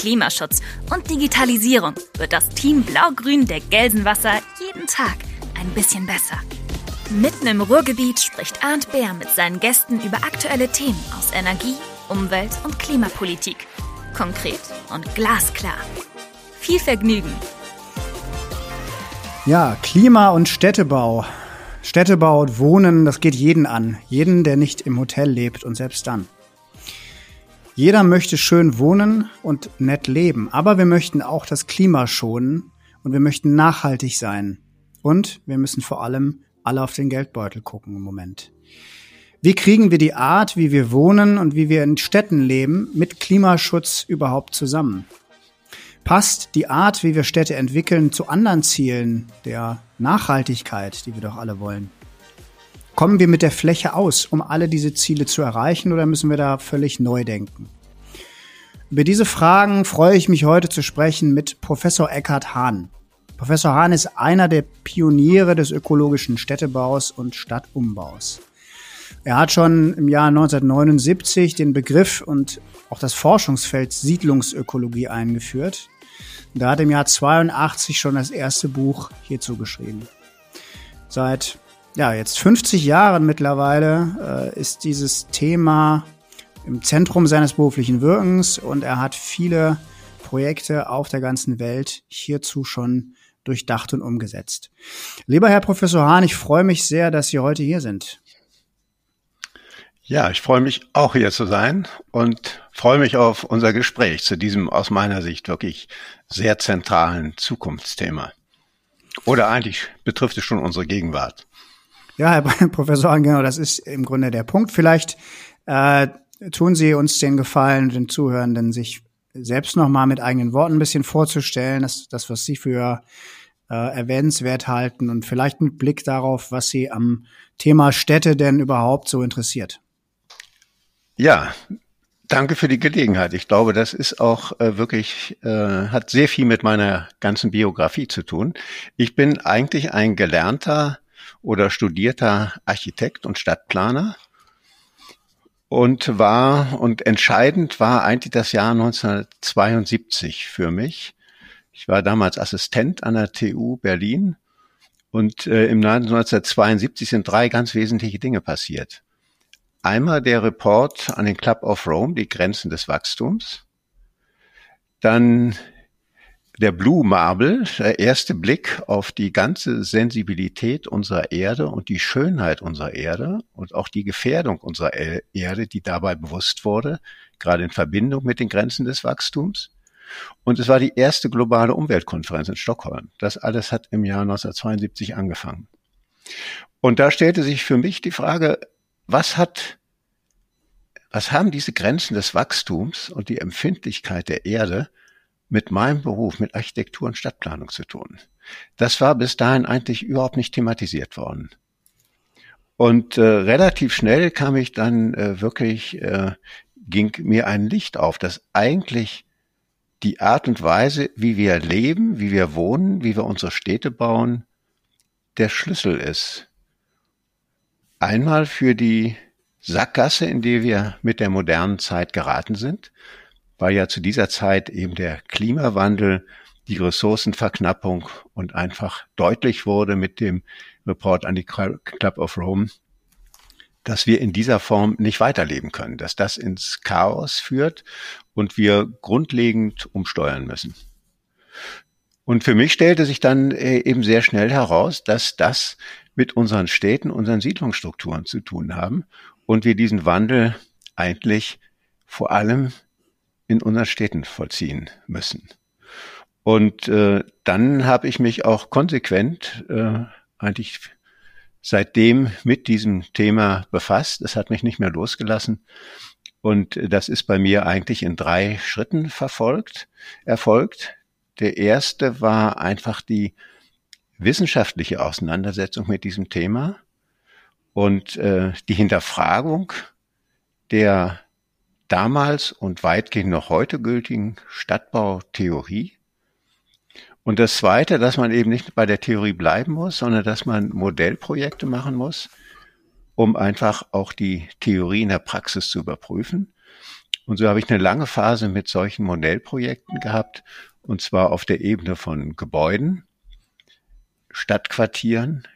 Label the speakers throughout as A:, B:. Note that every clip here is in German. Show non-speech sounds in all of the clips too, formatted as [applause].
A: Klimaschutz und Digitalisierung wird das Team Blau-Grün der Gelsenwasser jeden Tag ein bisschen besser. Mitten im Ruhrgebiet spricht Arndt Bär mit seinen Gästen über aktuelle Themen aus Energie, Umwelt und Klimapolitik konkret und glasklar. Viel Vergnügen!
B: Ja, Klima- und Städtebau. Städtebau und Wohnen, das geht jeden an. Jeden, der nicht im Hotel lebt und selbst dann. Jeder möchte schön wohnen und nett leben, aber wir möchten auch das Klima schonen und wir möchten nachhaltig sein. Und wir müssen vor allem alle auf den Geldbeutel gucken im Moment. Wie kriegen wir die Art, wie wir wohnen und wie wir in Städten leben, mit Klimaschutz überhaupt zusammen? Passt die Art, wie wir Städte entwickeln, zu anderen Zielen der Nachhaltigkeit, die wir doch alle wollen? Kommen wir mit der Fläche aus, um alle diese Ziele zu erreichen, oder müssen wir da völlig neu denken? Über diese Fragen freue ich mich heute zu sprechen mit Professor Eckhard Hahn. Professor Hahn ist einer der Pioniere des ökologischen Städtebaus und Stadtumbaus. Er hat schon im Jahr 1979 den Begriff und auch das Forschungsfeld Siedlungsökologie eingeführt. Er hat im Jahr 82 schon das erste Buch hierzu geschrieben. Seit ja, jetzt 50 Jahren mittlerweile äh, ist dieses Thema im Zentrum seines beruflichen Wirkens und er hat viele Projekte auf der ganzen Welt hierzu schon durchdacht und umgesetzt. Lieber Herr Professor Hahn, ich freue mich sehr, dass Sie heute hier sind.
C: Ja, ich freue mich auch hier zu sein und freue mich auf unser Gespräch zu diesem aus meiner Sicht wirklich sehr zentralen Zukunftsthema. Oder eigentlich betrifft es schon unsere Gegenwart.
B: Ja, Herr [laughs] Professor, genau, das ist im Grunde der Punkt. Vielleicht äh, tun Sie uns den Gefallen, den Zuhörenden, sich selbst nochmal mit eigenen Worten ein bisschen vorzustellen, das, das was Sie für äh, erwähnenswert halten und vielleicht mit Blick darauf, was Sie am Thema Städte denn überhaupt so interessiert.
C: Ja, danke für die Gelegenheit. Ich glaube, das ist auch äh, wirklich, äh, hat sehr viel mit meiner ganzen Biografie zu tun. Ich bin eigentlich ein gelernter oder studierter Architekt und Stadtplaner und war, und entscheidend war eigentlich das Jahr 1972 für mich. Ich war damals Assistent an der TU Berlin und äh, im Jahr 1972 sind drei ganz wesentliche Dinge passiert. Einmal der Report an den Club of Rome, die Grenzen des Wachstums. Dann der Blue Marble, der erste Blick auf die ganze Sensibilität unserer Erde und die Schönheit unserer Erde und auch die Gefährdung unserer Erde, die dabei bewusst wurde, gerade in Verbindung mit den Grenzen des Wachstums. Und es war die erste globale Umweltkonferenz in Stockholm. Das alles hat im Jahr 1972 angefangen. Und da stellte sich für mich die Frage, was hat, was haben diese Grenzen des Wachstums und die Empfindlichkeit der Erde mit meinem Beruf, mit Architektur und Stadtplanung zu tun? Das war bis dahin eigentlich überhaupt nicht thematisiert worden. Und äh, relativ schnell kam ich dann äh, wirklich, äh, ging mir ein Licht auf, dass eigentlich die Art und Weise, wie wir leben, wie wir wohnen, wie wir unsere Städte bauen, der Schlüssel ist Einmal für die Sackgasse, in die wir mit der modernen Zeit geraten sind, weil ja zu dieser Zeit eben der Klimawandel, die Ressourcenverknappung und einfach deutlich wurde mit dem Report an die Club of Rome, dass wir in dieser Form nicht weiterleben können, dass das ins Chaos führt und wir grundlegend umsteuern müssen. Und für mich stellte sich dann äh, eben sehr schnell heraus, dass das mit unseren Städten, unseren Siedlungsstrukturen zu tun haben und wir diesen Wandel eigentlich vor allem in unseren Städten vollziehen müssen. Und äh, dann habe ich mich auch konsequent äh, eigentlich seitdem mit diesem Thema befasst. Es hat mich nicht mehr losgelassen. Und das ist bei mir eigentlich in drei Schritten verfolgt, erfolgt. Der erste war einfach die wissenschaftliche Auseinandersetzung mit diesem Thema und äh, die Hinterfragung der damals und weitgehend noch heute gültigen Stadtbautheorie. Und das Zweite, dass man eben nicht bei der Theorie bleiben muss, sondern dass man Modellprojekte machen muss, um einfach auch die Theorie in der Praxis zu überprüfen. Und so habe ich eine lange Phase mit solchen Modellprojekten gehabt, und zwar auf der Ebene von Gebäuden, Stadtquartieren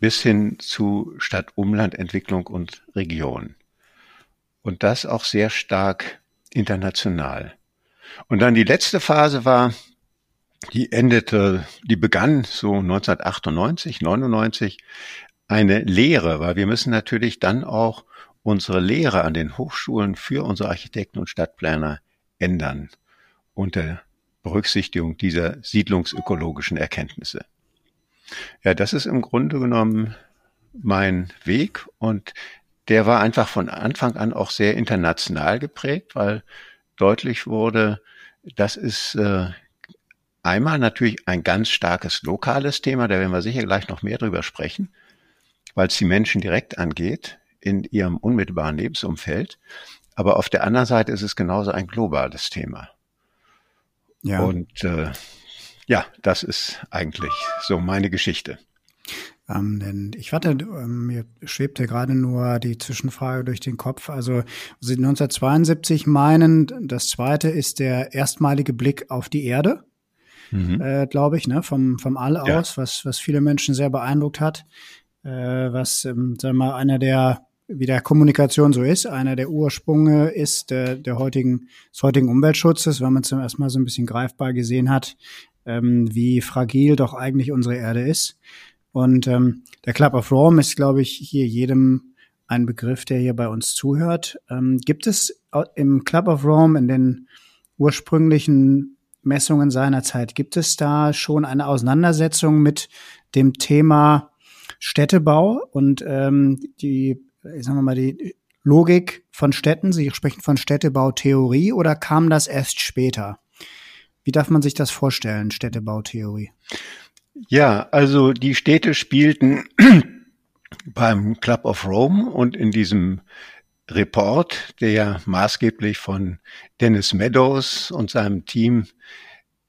C: bis hin zu Stadt-Umland-Entwicklung und Region. Und das auch sehr stark international. Und dann die letzte Phase war, die endete, die begann so 1998, 99, eine Lehre, weil wir müssen natürlich dann auch unsere Lehre an den Hochschulen für unsere Architekten und Stadtplaner ändern unter Berücksichtigung dieser siedlungsökologischen Erkenntnisse. Ja, das ist im Grunde genommen mein Weg und der war einfach von Anfang an auch sehr international geprägt, weil deutlich wurde, das ist äh, einmal natürlich ein ganz starkes lokales Thema, da werden wir sicher gleich noch mehr drüber sprechen, weil es die Menschen direkt angeht in ihrem unmittelbaren Lebensumfeld. Aber auf der anderen Seite ist es genauso ein globales Thema. Ja. Und äh, ja, das ist eigentlich so meine Geschichte.
B: Ähm, denn ich warte, ähm, mir schwebte gerade nur die Zwischenfrage durch den Kopf. Also Sie 1972 meinen, das zweite ist der erstmalige Blick auf die Erde, mhm. äh, glaube ich, ne, vom, vom All ja. aus, was, was viele Menschen sehr beeindruckt hat. Äh, was, ähm, sagen wir mal, einer der wie der Kommunikation so ist, einer der Ursprünge ist der, der heutigen, des heutigen Umweltschutzes, weil man zum ersten Mal so ein bisschen greifbar gesehen hat, ähm, wie fragil doch eigentlich unsere Erde ist. Und ähm, der Club of Rome ist, glaube ich, hier jedem ein Begriff, der hier bei uns zuhört. Ähm, gibt es im Club of Rome in den ursprünglichen Messungen seiner Zeit, gibt es da schon eine Auseinandersetzung mit dem Thema Städtebau und ähm, die, sagen wir mal, die Logik von Städten? Sie sprechen von Städtebautheorie oder kam das erst später? Wie darf man sich das vorstellen, Städtebautheorie?
C: Ja, also die Städte spielten [clears throat] beim Club of Rome und in diesem Report, der ja maßgeblich von Dennis Meadows und seinem Team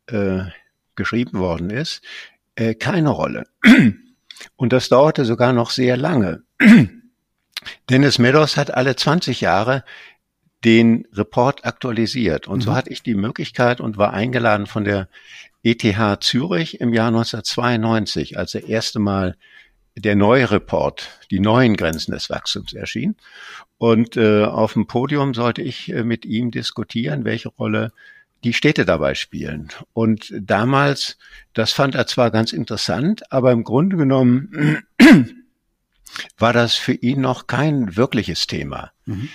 C: äh, geschrieben worden ist, äh, keine Rolle. [clears throat] Und das dauerte sogar noch sehr lange. [clears throat] Dennis Meadows hat alle 20 Jahre den Report aktualisiert. Und mhm. so hatte ich die Möglichkeit und war eingeladen von der ETH Zürich im Jahr 1992, als der erste Mal der neue Report, die neuen Grenzen des Wachstums erschien. Und äh, auf dem Podium sollte ich äh, mit ihm diskutieren, welche Rolle die Städte dabei spielen. Und damals, das fand er zwar ganz interessant, aber im Grunde genommen war das für ihn noch kein wirkliches Thema. Mhm.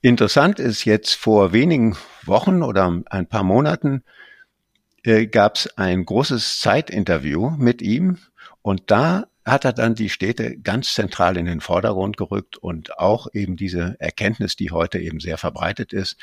C: Interessant ist jetzt vor wenigen Wochen oder ein paar Monaten äh, gab es ein großes Zeitinterview mit ihm und da hat er dann die Städte ganz zentral in den Vordergrund gerückt und auch eben diese Erkenntnis, die heute eben sehr verbreitet ist,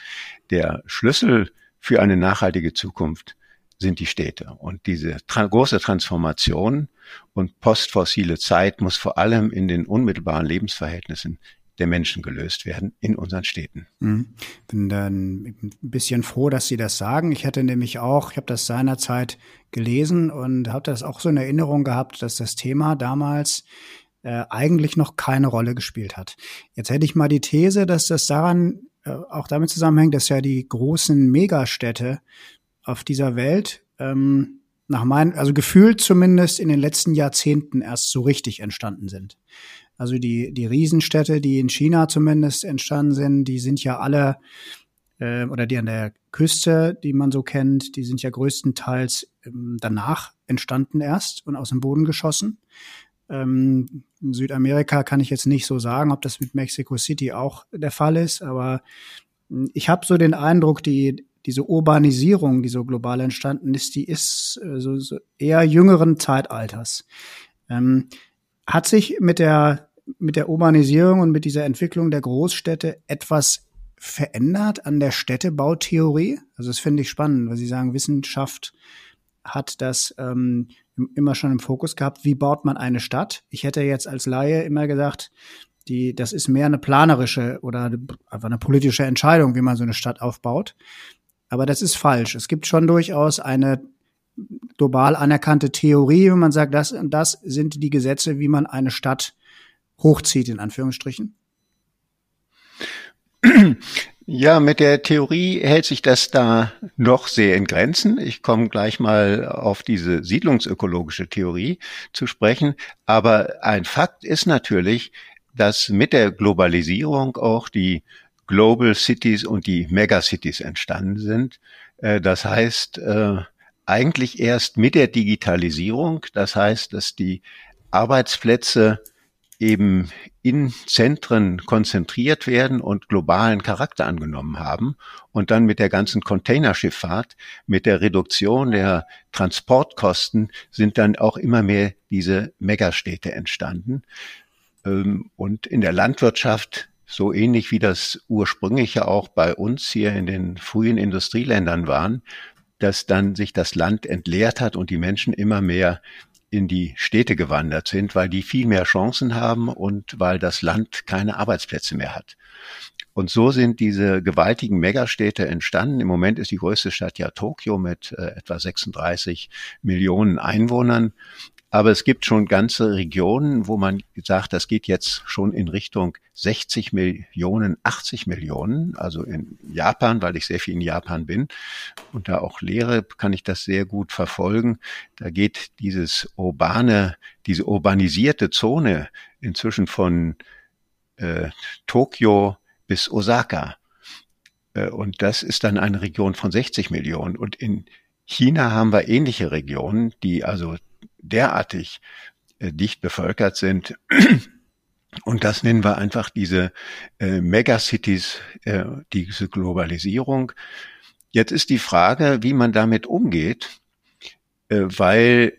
C: der Schlüssel für eine nachhaltige Zukunft sind die Städte. Und diese tra große Transformation und postfossile Zeit muss vor allem in den unmittelbaren Lebensverhältnissen der Menschen gelöst werden in unseren Städten.
B: Mhm. Bin dann ein bisschen froh, dass Sie das sagen. Ich hatte nämlich auch, ich habe das seinerzeit gelesen und habe das auch so in Erinnerung gehabt, dass das Thema damals äh, eigentlich noch keine Rolle gespielt hat. Jetzt hätte ich mal die These, dass das daran äh, auch damit zusammenhängt, dass ja die großen Megastädte auf dieser Welt ähm, nach meinen, also gefühlt zumindest in den letzten Jahrzehnten erst so richtig entstanden sind. Also die, die Riesenstädte, die in China zumindest entstanden sind, die sind ja alle, äh, oder die an der Küste, die man so kennt, die sind ja größtenteils ähm, danach entstanden erst und aus dem Boden geschossen. Ähm, in Südamerika kann ich jetzt nicht so sagen, ob das mit Mexico City auch der Fall ist, aber hm, ich habe so den Eindruck, die, diese Urbanisierung, die so global entstanden ist, die ist äh, so, so eher jüngeren Zeitalters. Ähm, hat sich mit der, mit der Urbanisierung und mit dieser Entwicklung der Großstädte etwas verändert an der Städtebautheorie? Also das finde ich spannend, weil Sie sagen, Wissenschaft hat das ähm, immer schon im Fokus gehabt, wie baut man eine Stadt. Ich hätte jetzt als Laie immer gesagt, die, das ist mehr eine planerische oder einfach eine politische Entscheidung, wie man so eine Stadt aufbaut. Aber das ist falsch. Es gibt schon durchaus eine global anerkannte Theorie, wenn man sagt, das und das sind die Gesetze, wie man eine Stadt hochzieht, in Anführungsstrichen.
C: Ja, mit der Theorie hält sich das da noch sehr in Grenzen. Ich komme gleich mal auf diese siedlungsökologische Theorie zu sprechen. Aber ein Fakt ist natürlich, dass mit der Globalisierung auch die Global Cities und die Megacities entstanden sind. Äh, das heißt, äh, eigentlich erst mit der Digitalisierung. Das heißt, dass die Arbeitsplätze eben in Zentren konzentriert werden und globalen Charakter angenommen haben und dann mit der ganzen Containerschifffahrt, mit der Reduktion der Transportkosten sind dann auch immer mehr diese Megastädte entstanden. Ähm, und in der Landwirtschaft so ähnlich wie das ursprüngliche auch bei uns hier in den frühen Industrieländern waren, dass dann sich das Land entleert hat und die Menschen immer mehr in die Städte gewandert sind, weil die viel mehr Chancen haben und weil das Land keine Arbeitsplätze mehr hat. Und so sind diese gewaltigen Megastädte entstanden. Im Moment ist die größte Stadt ja Tokio mit äh, etwa 36 Millionen Einwohnern. Aber es gibt schon ganze Regionen, wo man sagt, das geht jetzt schon in Richtung 60 Millionen, 80 Millionen. Also in Japan, weil ich sehr viel in Japan bin und da auch lehre, kann ich das sehr gut verfolgen. Da geht dieses urbane, diese urbanisierte Zone inzwischen von äh, Tokio bis Osaka. Äh, und das ist dann eine Region von 60 Millionen. Und in China haben wir ähnliche Regionen, die also derartig äh, dicht bevölkert sind. [clears throat] Und das nennen wir einfach diese äh, Megacities, äh, diese Globalisierung. Jetzt ist die Frage, wie man damit umgeht, äh, weil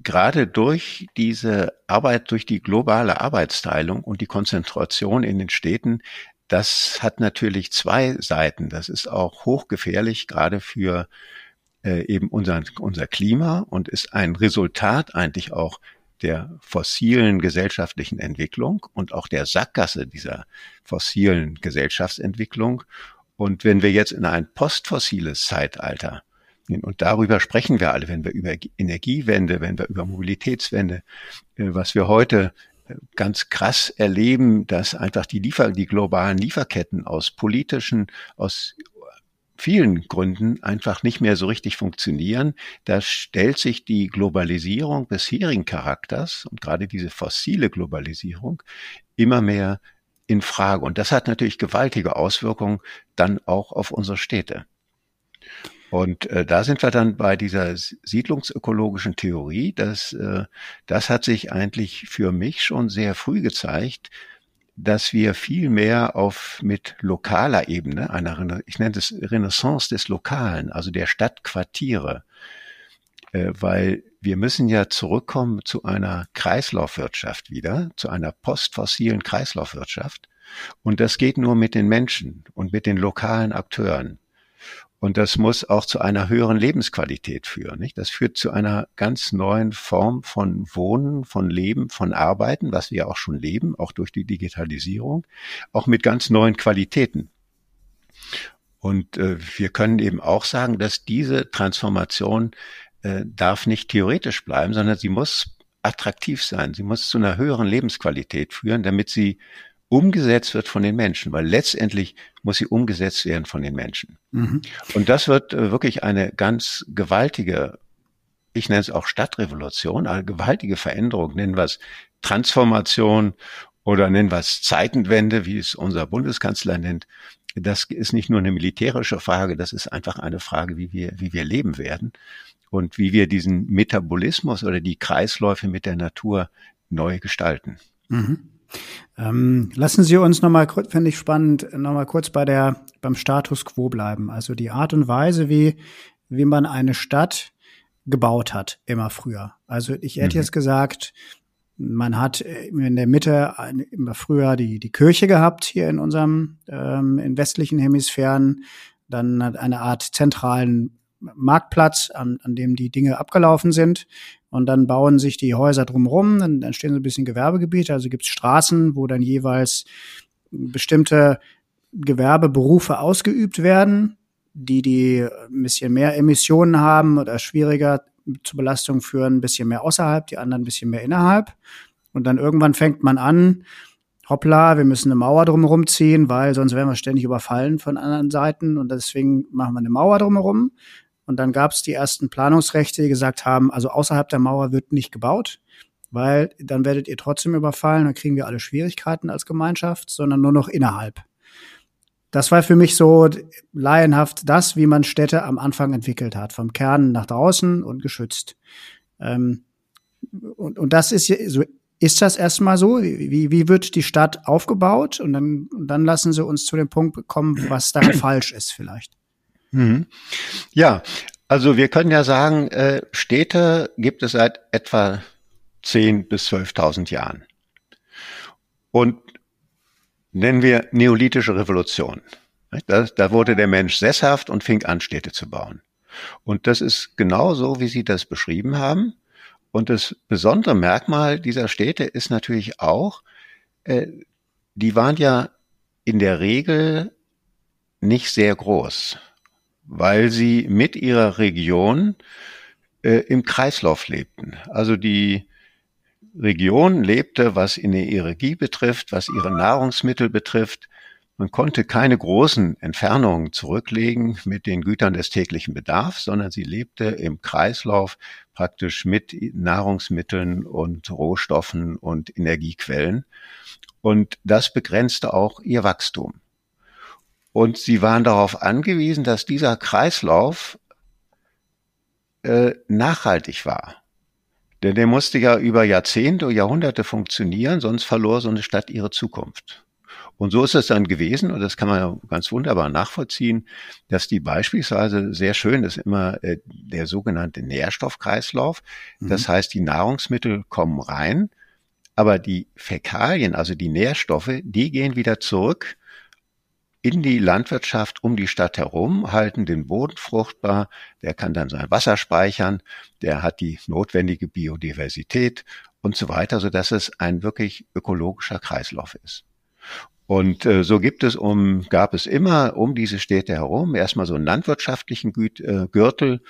C: gerade durch diese Arbeit, durch die globale Arbeitsteilung und die Konzentration in den Städten, das hat natürlich zwei Seiten. Das ist auch hochgefährlich, gerade für äh, eben unser, unser Klima und ist ein Resultat eigentlich auch der fossilen gesellschaftlichen Entwicklung und auch der Sackgasse dieser fossilen Gesellschaftsentwicklung. Und wenn wir jetzt in ein postfossiles Zeitalter gehen, und darüber sprechen wir alle, wenn wir über Energiewende, wenn wir über Mobilitätswende, äh, was wir heute äh, ganz krass erleben, dass einfach die Liefer, die globalen Lieferketten aus politischen, aus vielen Gründen einfach nicht mehr so richtig funktionieren. Da stellt sich die Globalisierung bisherigen Charakters und gerade diese fossile Globalisierung immer mehr in Frage. Und das hat natürlich gewaltige Auswirkungen dann auch auf unsere Städte. Und äh, da sind wir dann bei dieser siedlungsökologischen Theorie. Das, äh, das hat sich eigentlich für mich schon sehr früh gezeigt, dass wir viel mehr auf mit lokaler Ebene, einer, ich nenne es Renaissance des Lokalen, also der Stadtquartiere, äh, weil wir müssen ja zurückkommen zu einer Kreislaufwirtschaft wieder, zu einer postfossilen Kreislaufwirtschaft. Und das geht nur mit den Menschen und mit den lokalen Akteuren. Und das muss auch zu einer höheren Lebensqualität führen. Nicht? Das führt zu einer ganz neuen Form von Wohnen, von Leben, von Arbeiten, was wir auch schon leben, auch durch die Digitalisierung, auch mit ganz neuen Qualitäten. Und äh, wir können eben auch sagen, dass diese Transformation äh, darf nicht theoretisch bleiben, sondern sie muss attraktiv sein. Sie muss zu einer höheren Lebensqualität führen, damit sie umgesetzt wird von den Menschen, weil letztendlich muss sie umgesetzt werden von den Menschen. Mhm. Und das wird äh, wirklich eine ganz gewaltige, ich nenne es auch Stadtrevolution, eine gewaltige Veränderung, nennen wir es Transformation oder nennen wir es Zeitenwende, wie es unser Bundeskanzler nennt. Das ist nicht nur eine militärische Frage, das ist einfach eine Frage, wie wir, wie wir leben werden und wie wir diesen Metabolismus oder die Kreisläufe mit der Natur neu gestalten. Mhm.
B: Ähm, lassen Sie uns nochmal, finde ich spannend, nochmal kurz bei der, beim Status quo bleiben. Also die Art und Weise, wie, wie man eine Stadt gebaut hat, immer früher. Also ich hätte mhm. jetzt gesagt, man hat in der Mitte immer früher die, die Kirche gehabt hier in unserem, ähm, in westlichen Hemisphären, dann eine Art zentralen Marktplatz, an, an dem die Dinge abgelaufen sind. Und dann bauen sich die Häuser drumherum, dann entstehen so ein bisschen Gewerbegebiete, also gibt es Straßen, wo dann jeweils bestimmte Gewerbeberufe ausgeübt werden, die die ein bisschen mehr Emissionen haben oder schwieriger zur Belastung führen, ein bisschen mehr außerhalb, die anderen ein bisschen mehr innerhalb. Und dann irgendwann fängt man an, hoppla, wir müssen eine Mauer drumherum ziehen, weil sonst werden wir ständig überfallen von anderen Seiten und deswegen machen wir eine Mauer drumherum. Und dann gab es die ersten Planungsrechte, die gesagt haben, also außerhalb der Mauer wird nicht gebaut, weil dann werdet ihr trotzdem überfallen, dann kriegen wir alle Schwierigkeiten als Gemeinschaft, sondern nur noch innerhalb. Das war für mich so laienhaft das, wie man Städte am Anfang entwickelt hat, vom Kern nach draußen und geschützt. Ähm, und, und das ist so ist das erstmal so? Wie, wie wird die Stadt aufgebaut? Und dann, und dann lassen Sie uns zu dem Punkt kommen, was da [clears throat] falsch ist vielleicht.
C: Mhm. Ja, also wir können ja sagen, äh, Städte gibt es seit etwa 10.000 bis 12.000 Jahren. Und nennen wir neolithische Revolution. Da, da wurde der Mensch sesshaft und fing an, Städte zu bauen. Und das ist genau so, wie Sie das beschrieben haben. Und das besondere Merkmal dieser Städte ist natürlich auch, äh, die waren ja in der Regel nicht sehr groß, weil sie mit ihrer Region äh, im Kreislauf lebten. Also die Region lebte, was in der Energie betrifft, was ihre Nahrungsmittel betrifft, man konnte keine großen Entfernungen zurücklegen mit den Gütern des täglichen Bedarfs, sondern sie lebte im Kreislauf praktisch mit Nahrungsmitteln und Rohstoffen und Energiequellen. Und das begrenzte auch ihr Wachstum. Und sie waren darauf angewiesen, dass dieser Kreislauf äh, nachhaltig war. Denn der musste ja über Jahrzehnte, Jahrhunderte funktionieren, sonst verlor so eine Stadt ihre Zukunft. Und so ist es dann gewesen, und das kann man ja ganz wunderbar nachvollziehen, dass die beispielsweise sehr schön ist immer äh, der sogenannte Nährstoffkreislauf. Mhm. Das heißt, die Nahrungsmittel kommen rein, aber die Fäkalien, also die Nährstoffe, die gehen wieder zurück in die Landwirtschaft um die Stadt herum, halten den Boden fruchtbar, der kann dann sein Wasser speichern, der hat die notwendige Biodiversität und so weiter, so dass es ein wirklich ökologischer Kreislauf ist. Und äh, so gibt es um, gab es immer um diese Städte herum erstmal so einen landwirtschaftlichen äh, Gürtel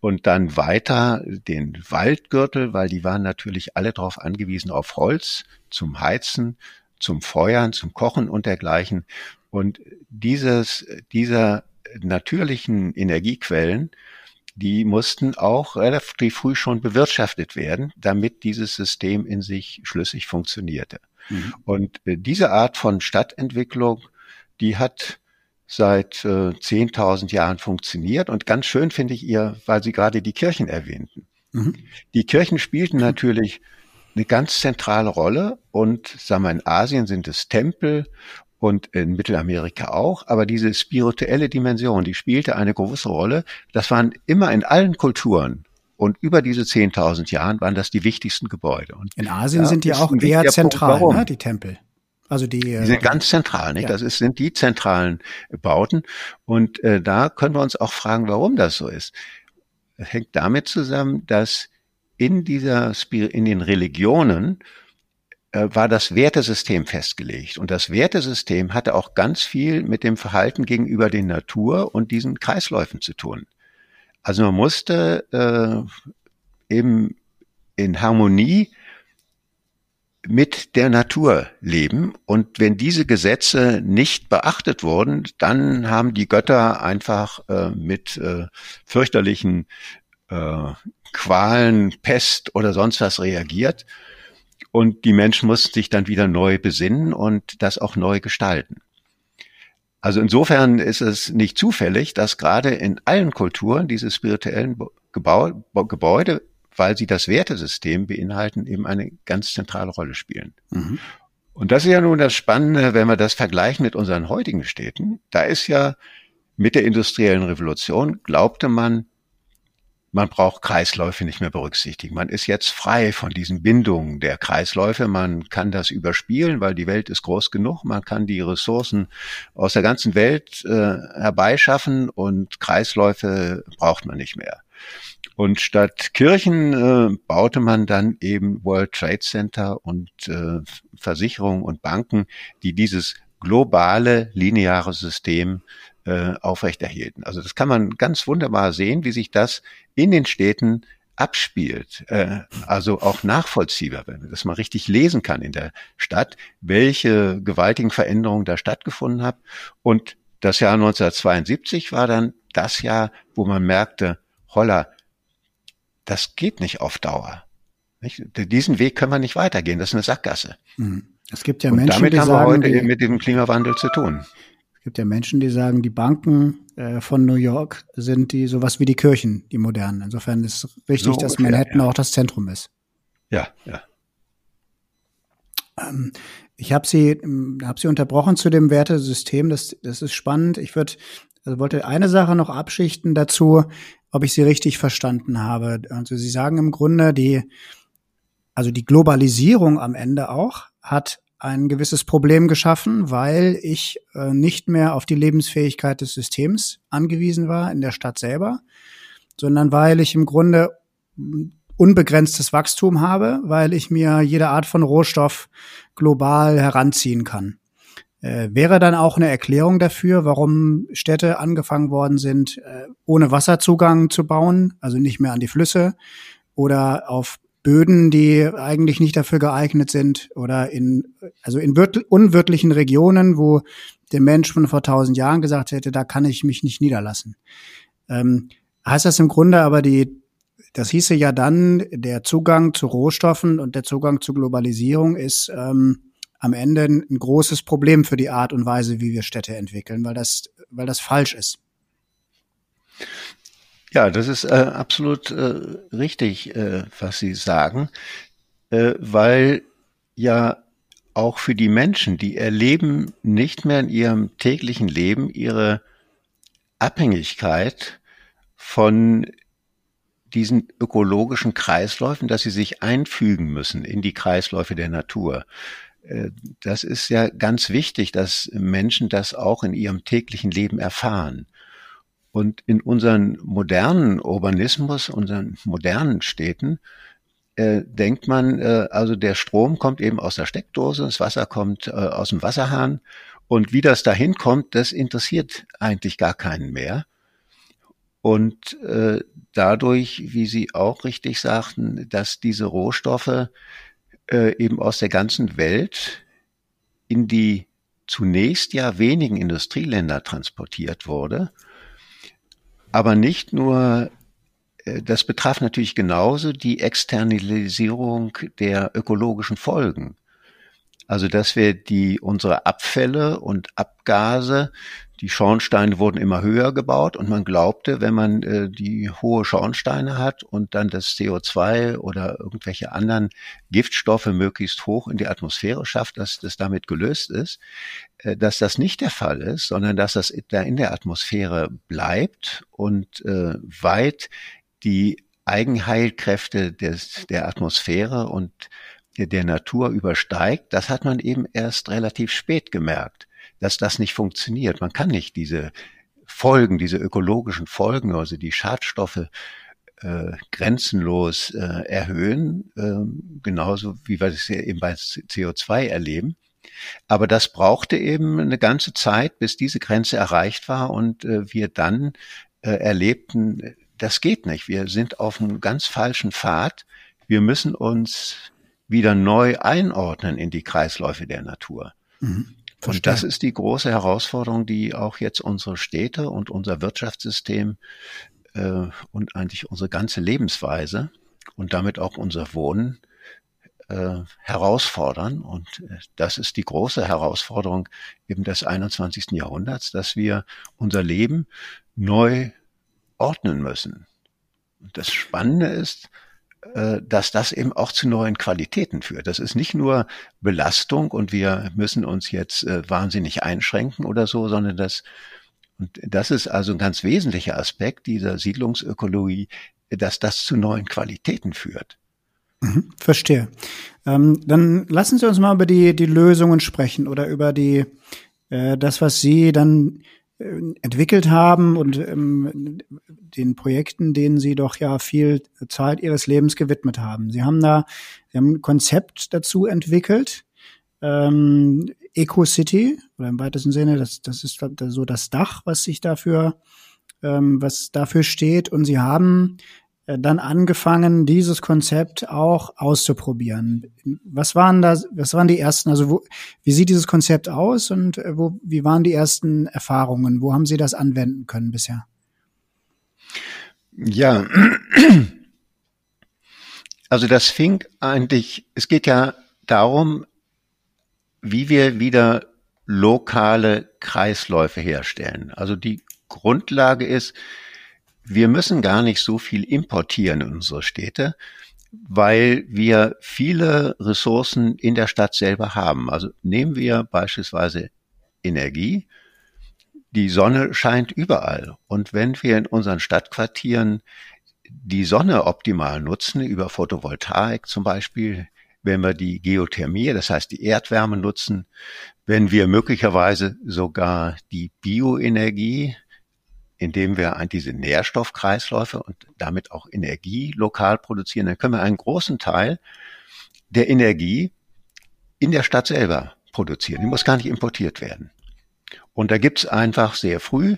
C: und dann weiter den Waldgürtel, weil die waren natürlich alle darauf angewiesen auf Holz zum Heizen, zum Feuern, zum Kochen und dergleichen. Und dieses, dieser natürlichen Energiequellen, die mussten auch relativ früh schon bewirtschaftet werden, damit dieses System in sich schlüssig funktionierte. Mhm. Und äh, diese Art von Stadtentwicklung, die hat seit äh, 10.000 Jahren funktioniert. Und ganz schön finde ich ihr, weil Sie gerade die Kirchen erwähnten. Mhm. Die Kirchen spielten natürlich eine ganz zentrale Rolle und sagen wir, in Asien sind es Tempel und in Mittelamerika auch, aber diese spirituelle Dimension, die spielte eine große Rolle. Das waren immer in allen Kulturen und über diese 10.000 Jahren waren das die wichtigsten Gebäude. Und
B: in Asien sind die auch eher zentral, Punkt, ne, die Tempel.
C: Also die, die sind ganz zentral, nicht? Ja. Das ist, sind die zentralen Bauten. Und äh, da können wir uns auch fragen, warum das so ist. Das hängt damit zusammen, dass in dieser in den Religionen äh, war das Wertesystem festgelegt. Und das Wertesystem hatte auch ganz viel mit dem Verhalten gegenüber den Natur und diesen Kreisläufen zu tun. Also man musste äh, eben in Harmonie mit der Natur leben. Und wenn diese Gesetze nicht beachtet wurden, dann haben die Götter einfach äh, mit äh, fürchterlichen äh, Qualen, Pest oder sonst was reagiert. Und die Menschen mussten sich dann wieder neu besinnen und das auch neu gestalten. Also insofern ist es nicht zufällig, dass gerade in allen Kulturen diese spirituellen Gebau Gebäude, weil sie das Wertesystem beinhalten, eben eine ganz zentrale Rolle spielen. Mhm. Und das ist ja nun das Spannende, wenn wir das vergleichen mit unseren heutigen Städten. Da ist ja mit der industriellen Revolution glaubte man, man braucht Kreisläufe nicht mehr berücksichtigen. Man ist jetzt frei von diesen Bindungen der Kreisläufe. Man kann das überspielen, weil die Welt ist groß genug. Man kann die Ressourcen aus der ganzen Welt äh, herbeischaffen und Kreisläufe braucht man nicht mehr. Und statt Kirchen äh, baute man dann eben World Trade Center und äh, Versicherungen und Banken, die dieses globale lineare System äh, aufrechterhielten. Also das kann man ganz wunderbar sehen, wie sich das in den Städten abspielt, äh, also auch nachvollziehbar, wenn man das mal richtig lesen kann in der Stadt, welche gewaltigen Veränderungen da stattgefunden haben. Und das Jahr 1972 war dann das Jahr, wo man merkte, holla, das geht nicht auf Dauer. Nicht? Diesen Weg können wir nicht weitergehen, das ist eine Sackgasse.
B: Hm. Es gibt ja Menschen, Und damit
C: haben
B: wir
C: heute die, mit dem Klimawandel zu tun.
B: Es gibt ja Menschen, die sagen, die Banken äh, von New York sind die sowas wie die Kirchen, die modernen. Insofern ist es richtig, so dass Manhattan ja. auch das Zentrum ist.
C: Ja, ja.
B: Ähm, ich habe Sie, ähm, hab Sie unterbrochen zu dem Wertesystem. Das, das ist spannend. Ich würde, also wollte eine Sache noch abschichten dazu, ob ich Sie richtig verstanden habe. Also Sie sagen im Grunde, die, also die Globalisierung am Ende auch hat ein gewisses Problem geschaffen, weil ich äh, nicht mehr auf die Lebensfähigkeit des Systems angewiesen war in der Stadt selber, sondern weil ich im Grunde unbegrenztes Wachstum habe, weil ich mir jede Art von Rohstoff global heranziehen kann. Äh, wäre dann auch eine Erklärung dafür, warum Städte angefangen worden sind, äh, ohne Wasserzugang zu bauen, also nicht mehr an die Flüsse oder auf Böden, die eigentlich nicht dafür geeignet sind oder in, also in unwirtlichen Regionen, wo der Mensch von vor tausend Jahren gesagt hätte, da kann ich mich nicht niederlassen. Ähm, heißt das im Grunde aber die, das hieße ja dann, der Zugang zu Rohstoffen und der Zugang zur Globalisierung ist ähm, am Ende ein großes Problem für die Art und Weise, wie wir Städte entwickeln, weil das, weil das falsch ist.
C: Ja, das ist äh, absolut äh, richtig, äh, was Sie sagen, äh, weil ja auch für die Menschen, die erleben nicht mehr in ihrem täglichen Leben ihre Abhängigkeit von diesen ökologischen Kreisläufen, dass sie sich einfügen müssen in die Kreisläufe der Natur. Äh, das ist ja ganz wichtig, dass Menschen das auch in ihrem täglichen Leben erfahren. Und in unseren modernen Urbanismus, unseren modernen Städten, äh, denkt man, äh, also der Strom kommt eben aus der Steckdose, das Wasser kommt äh, aus dem Wasserhahn. Und wie das dahin kommt, das interessiert eigentlich gar keinen mehr. Und äh, dadurch, wie Sie auch richtig sagten, dass diese Rohstoffe äh, eben aus der ganzen Welt in die zunächst ja wenigen Industrieländer transportiert wurde aber nicht nur, äh, das betraf natürlich genauso die Externalisierung der ökologischen Folgen. Also, dass wir die, unsere Abfälle und Abgase die Schornsteine wurden immer höher gebaut und man glaubte, wenn man äh, die hohe Schornsteine hat und dann das CO2 oder irgendwelche anderen Giftstoffe möglichst hoch in die Atmosphäre schafft, dass das damit gelöst ist, äh, dass das nicht der Fall ist, sondern dass das da in der Atmosphäre bleibt und äh, weit die Eigenheilkräfte des, der Atmosphäre und der Natur übersteigt, das hat man eben erst relativ spät gemerkt dass das nicht funktioniert. Man kann nicht diese Folgen, diese ökologischen Folgen, also die Schadstoffe äh, grenzenlos äh, erhöhen, äh, genauso wie wir das eben bei CO2 erleben. Aber das brauchte eben eine ganze Zeit, bis diese Grenze erreicht war und äh, wir dann äh, erlebten, das geht nicht. Wir sind auf einem ganz falschen Pfad. Wir müssen uns wieder neu einordnen in die Kreisläufe der Natur. Mhm. Und das ist die große Herausforderung, die auch jetzt unsere Städte und unser Wirtschaftssystem äh, und eigentlich unsere ganze Lebensweise und damit auch unser Wohnen äh, herausfordern. Und äh, das ist die große Herausforderung eben des 21. Jahrhunderts, dass wir unser Leben neu ordnen müssen. Und das Spannende ist, dass das eben auch zu neuen Qualitäten führt. Das ist nicht nur Belastung und wir müssen uns jetzt äh, wahnsinnig einschränken oder so, sondern das, und das ist also ein ganz wesentlicher Aspekt dieser Siedlungsökologie, dass das zu neuen Qualitäten führt.
B: Mhm, verstehe. Ähm, dann lassen Sie uns mal über die, die Lösungen sprechen oder über die, äh, das, was Sie dann äh, entwickelt haben und ähm, den Projekten, denen Sie doch ja viel Zeit Ihres Lebens gewidmet haben. Sie haben da Sie haben ein Konzept dazu entwickelt, ähm, Eco City oder im weitesten Sinne, das, das ist so das Dach, was sich dafür, ähm, was dafür steht. Und Sie haben äh, dann angefangen, dieses Konzept auch auszuprobieren. Was waren da, was waren die ersten, also wo, wie sieht dieses Konzept aus und äh, wo, wie waren die ersten Erfahrungen? Wo haben Sie das anwenden können bisher?
C: Ja, also das fing eigentlich, es geht ja darum, wie wir wieder lokale Kreisläufe herstellen. Also die Grundlage ist, wir müssen gar nicht so viel importieren in unsere Städte, weil wir viele Ressourcen in der Stadt selber haben. Also nehmen wir beispielsweise Energie. Die Sonne scheint überall. Und wenn wir in unseren Stadtquartieren die Sonne optimal nutzen, über Photovoltaik zum Beispiel, wenn wir die Geothermie, das heißt die Erdwärme nutzen, wenn wir möglicherweise sogar die Bioenergie indem wir diese Nährstoffkreisläufe und damit auch Energie lokal produzieren, dann können wir einen großen Teil der Energie in der Stadt selber produzieren. Die muss gar nicht importiert werden. Und da gibt's einfach sehr früh,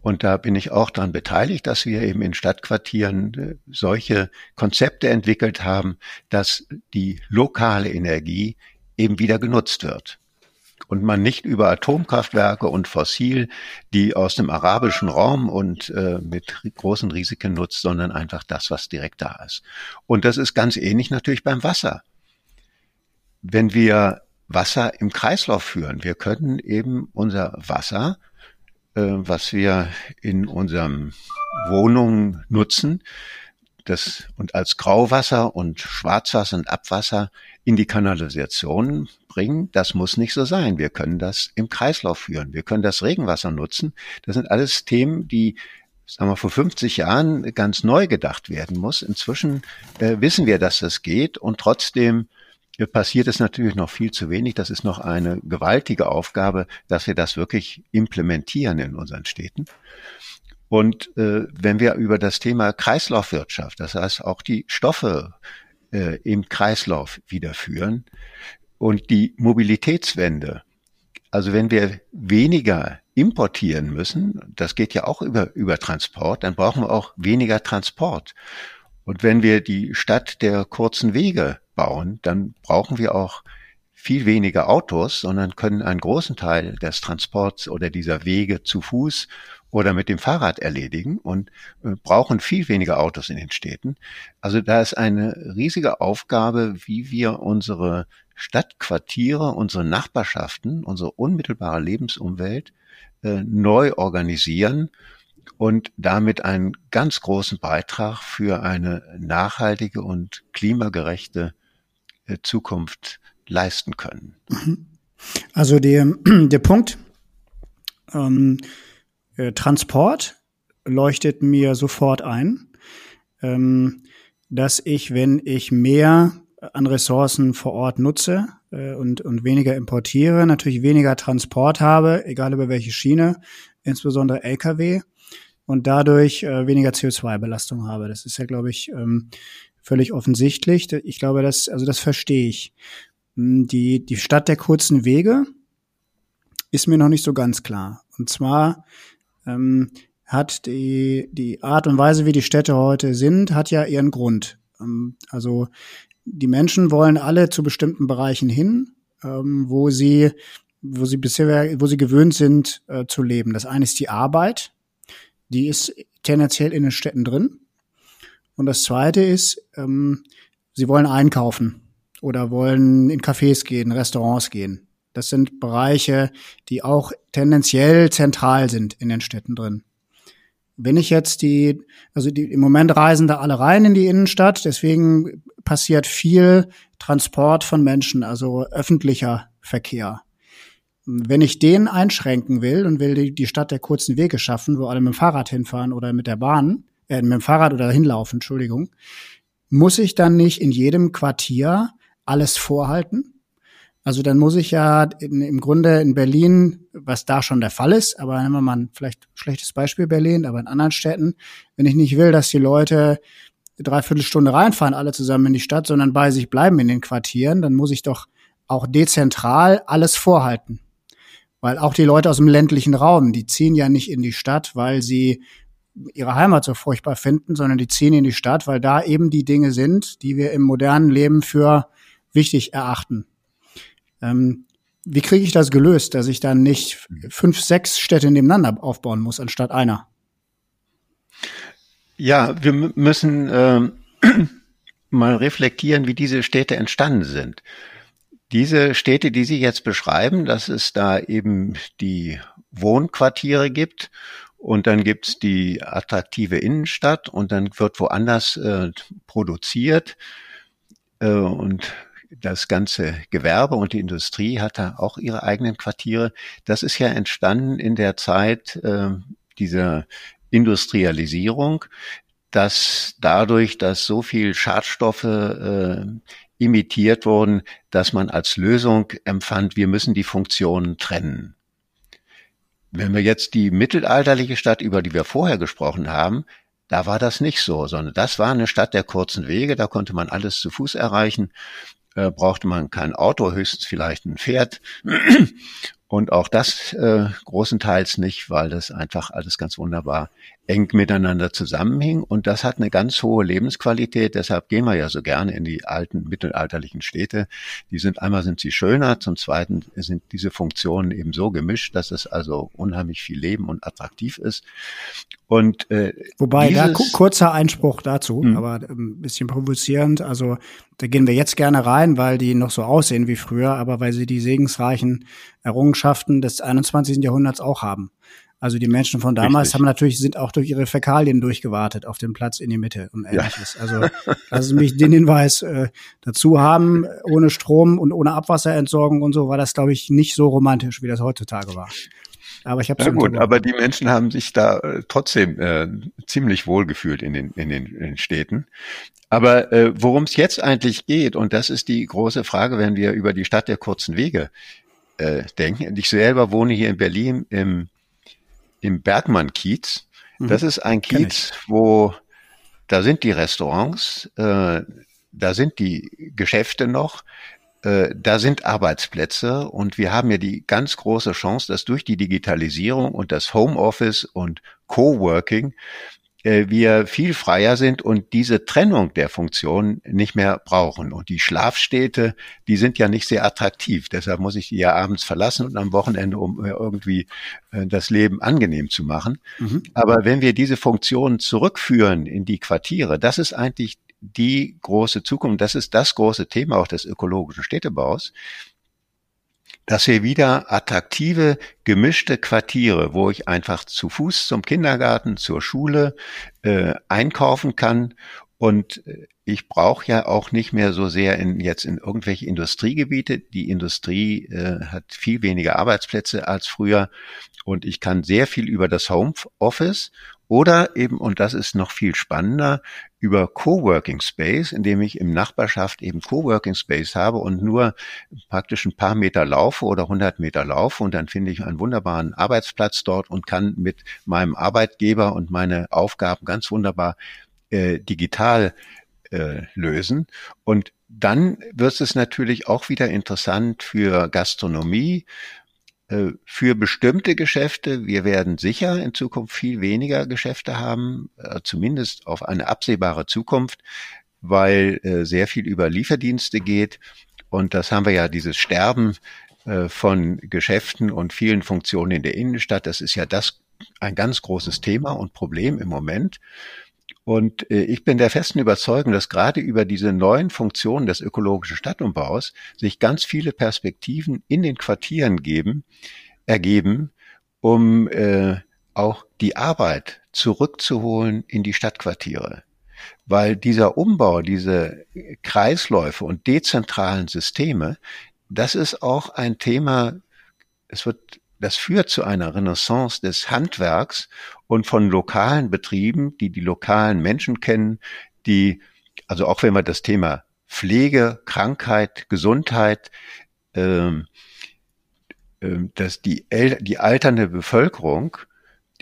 C: und da bin ich auch daran beteiligt, dass wir eben in Stadtquartieren äh, solche Konzepte entwickelt haben, dass die lokale Energie eben wieder genutzt wird und man nicht über Atomkraftwerke und Fossil, die aus dem arabischen Raum und äh, mit großen Risiken nutzt, sondern einfach das, was direkt da ist. Und das ist ganz ähnlich natürlich beim Wasser. Wenn wir Wasser im Kreislauf führen, wir können eben unser Wasser, äh, was wir in unseren Wohnungen nutzen, das und als Grauwasser und Schwarzwasser und Abwasser in die Kanalisation bringen, das muss nicht so sein. Wir können das im Kreislauf führen. Wir können das Regenwasser nutzen. Das sind alles Themen, die sagen wir, vor 50 Jahren ganz neu gedacht werden muss. Inzwischen äh, wissen wir, dass das geht und trotzdem äh, passiert es natürlich noch viel zu wenig. Das ist noch eine gewaltige Aufgabe, dass wir das wirklich implementieren in unseren Städten. Und äh, wenn wir über das Thema Kreislaufwirtschaft, das heißt auch die Stoffe äh, im Kreislauf wiederführen. Und die Mobilitätswende, also wenn wir weniger importieren müssen, das geht ja auch über, über Transport, dann brauchen wir auch weniger Transport. Und wenn wir die Stadt der kurzen Wege bauen, dann brauchen wir auch viel weniger Autos, sondern können einen großen Teil des Transports oder dieser Wege zu Fuß oder mit dem Fahrrad erledigen und äh, brauchen viel weniger Autos in den Städten. Also da ist eine riesige Aufgabe, wie wir unsere Stadtquartiere, unsere Nachbarschaften, unsere unmittelbare Lebensumwelt äh, neu organisieren und damit einen ganz großen Beitrag für eine nachhaltige und klimagerechte äh, Zukunft leisten können.
B: Mhm. Also der, [clears throat] der Punkt, ähm, äh, Transport leuchtet mir sofort ein, ähm, dass ich, wenn ich mehr an Ressourcen vor Ort nutze äh, und, und weniger importiere, natürlich weniger Transport habe, egal über welche Schiene, insbesondere Lkw, und dadurch äh, weniger CO2-Belastung habe. Das ist ja, glaube ich, ähm, völlig offensichtlich. Ich glaube, das, also das verstehe ich. Hm, die, die Stadt der kurzen Wege ist mir noch nicht so ganz klar. Und zwar ähm, hat die, die Art und Weise, wie die Städte heute sind, hat ja ihren Grund. Ähm, also die Menschen wollen alle zu bestimmten Bereichen hin, ähm, wo sie, wo sie bisher, wo sie gewöhnt sind äh, zu leben. Das eine ist die Arbeit, die ist tendenziell in den Städten drin. Und das zweite ist, ähm, sie wollen einkaufen oder wollen in Cafés gehen, Restaurants gehen. Das sind Bereiche, die auch tendenziell zentral sind in den Städten drin. Wenn ich jetzt die, also die, im Moment reisen da alle rein in die Innenstadt, deswegen passiert viel Transport von Menschen, also öffentlicher Verkehr. Wenn ich den einschränken will und will die, die Stadt der kurzen Wege schaffen, wo alle mit dem Fahrrad hinfahren oder mit der Bahn, äh, mit dem Fahrrad oder hinlaufen, Entschuldigung, muss ich dann nicht in jedem Quartier alles vorhalten? Also dann muss ich ja in, im Grunde in Berlin, was da schon der Fall ist, aber nehmen wir mal ein vielleicht schlechtes Beispiel Berlin, aber in anderen Städten, wenn ich nicht will, dass die Leute dreiviertel Stunde reinfahren, alle zusammen in die Stadt, sondern bei sich bleiben in den Quartieren, dann muss ich doch auch dezentral alles vorhalten. Weil auch die Leute aus dem ländlichen Raum, die ziehen ja nicht in die Stadt, weil sie ihre Heimat so furchtbar finden, sondern die ziehen in die Stadt, weil da eben die Dinge sind, die wir im modernen Leben für wichtig erachten. Ähm, wie kriege ich das gelöst, dass ich dann nicht fünf, sechs Städte nebeneinander aufbauen muss, anstatt einer?
C: Ja, wir müssen äh, [clears throat] mal reflektieren, wie diese Städte entstanden sind. Diese Städte, die Sie jetzt beschreiben, dass es da eben die Wohnquartiere gibt und dann gibt's die attraktive Innenstadt und dann wird woanders äh, produziert äh, und das ganze Gewerbe und die Industrie hat da auch ihre eigenen Quartiere. Das ist ja entstanden in der Zeit äh, dieser Industrialisierung, dass dadurch, dass so viel Schadstoffe äh, imitiert wurden, dass man als Lösung empfand, wir müssen die Funktionen trennen. Wenn wir jetzt die mittelalterliche Stadt, über die wir vorher gesprochen haben, da war das nicht so, sondern das war eine Stadt der kurzen Wege, da konnte man alles zu Fuß erreichen äh, brauchte man kein Auto, höchstens vielleicht ein Pferd. [clears throat] Und auch das äh, großenteils nicht, weil das einfach alles ganz wunderbar eng miteinander zusammenhing. Und das hat eine ganz hohe Lebensqualität. Deshalb gehen wir ja so gerne in die alten mittelalterlichen Städte. Die sind einmal sind sie schöner, zum zweiten sind diese Funktionen eben so gemischt, dass es also unheimlich viel Leben und attraktiv ist. Und
B: äh, wobei dieses, da kurzer Einspruch dazu, mh. aber ein ähm, bisschen provozierend. Also da gehen wir jetzt gerne rein, weil die noch so aussehen wie früher, aber weil sie die segensreichen Errungenschaften des 21. Jahrhunderts auch haben. Also die Menschen von damals Richtig. haben natürlich, sind auch durch ihre Fäkalien durchgewartet auf dem Platz in die Mitte und ähnliches. Ja. Also lassen Sie mich den Hinweis äh, dazu haben, ohne Strom und ohne Abwasserentsorgung und so war das, glaube ich, nicht so romantisch, wie das heutzutage war.
C: Aber ich habe ja gut, aber die Menschen haben sich da äh, trotzdem äh, ziemlich wohl gefühlt in den, in den, in den Städten. Aber äh, worum es jetzt eigentlich geht, und das ist die große Frage, wenn wir über die Stadt der kurzen Wege äh, denken. Ich selber wohne hier in Berlin im im Bergmann-Kiez. Mhm. Das ist ein Kiez, wo da sind die Restaurants, äh, da sind die Geschäfte noch, äh, da sind Arbeitsplätze und wir haben ja die ganz große Chance, dass durch die Digitalisierung und das Homeoffice und Coworking wir viel freier sind und diese Trennung der Funktionen nicht mehr brauchen. Und die Schlafstädte, die sind ja nicht sehr attraktiv. Deshalb muss ich die ja abends verlassen und am Wochenende, um äh, irgendwie äh, das Leben angenehm zu machen. Mhm. Aber wenn wir diese Funktionen zurückführen in die Quartiere, das ist eigentlich die große Zukunft. Das ist das große Thema auch des ökologischen Städtebaus dass wir wieder attraktive, gemischte Quartiere, wo ich einfach zu Fuß zum Kindergarten, zur Schule äh, einkaufen kann. Und äh, ich brauche ja auch nicht mehr so sehr in, jetzt in irgendwelche Industriegebiete. Die Industrie äh, hat viel weniger Arbeitsplätze als früher. Und ich kann sehr viel über das Homeoffice oder eben, und das ist noch viel spannender, über Coworking Space, indem ich im Nachbarschaft eben Coworking Space habe und nur praktisch ein paar Meter laufe oder 100 Meter laufe und dann finde ich einen wunderbaren Arbeitsplatz dort und kann mit meinem Arbeitgeber und meine Aufgaben ganz wunderbar äh, digital äh, lösen. Und dann wird es natürlich auch wieder interessant für Gastronomie, für bestimmte Geschäfte. Wir werden sicher in Zukunft viel weniger Geschäfte haben, äh, zumindest auf eine absehbare Zukunft, weil äh, sehr viel über Lieferdienste geht. Und das haben wir ja, dieses Sterben von Geschäften und vielen Funktionen in der Innenstadt. Das ist ja das ein ganz großes Thema und Problem im Moment. Und äh, ich bin der festen Überzeugung, dass gerade über diese neuen Funktionen des ökologischen Stadtumbaus sich ganz viele Perspektiven in den Quartieren geben, ergeben, um äh, auch die Arbeit zurückzuholen in die Stadtquartiere. Weil dieser Umbau, diese Kreisläufe und dezentralen Systeme, das ist auch ein Thema, es wird das führt zu einer Renaissance des Handwerks und von lokalen Betrieben, die die lokalen Menschen kennen, die, also auch wenn wir das Thema Pflege, Krankheit, Gesundheit, ähm, äh, dass die, die alternde Bevölkerung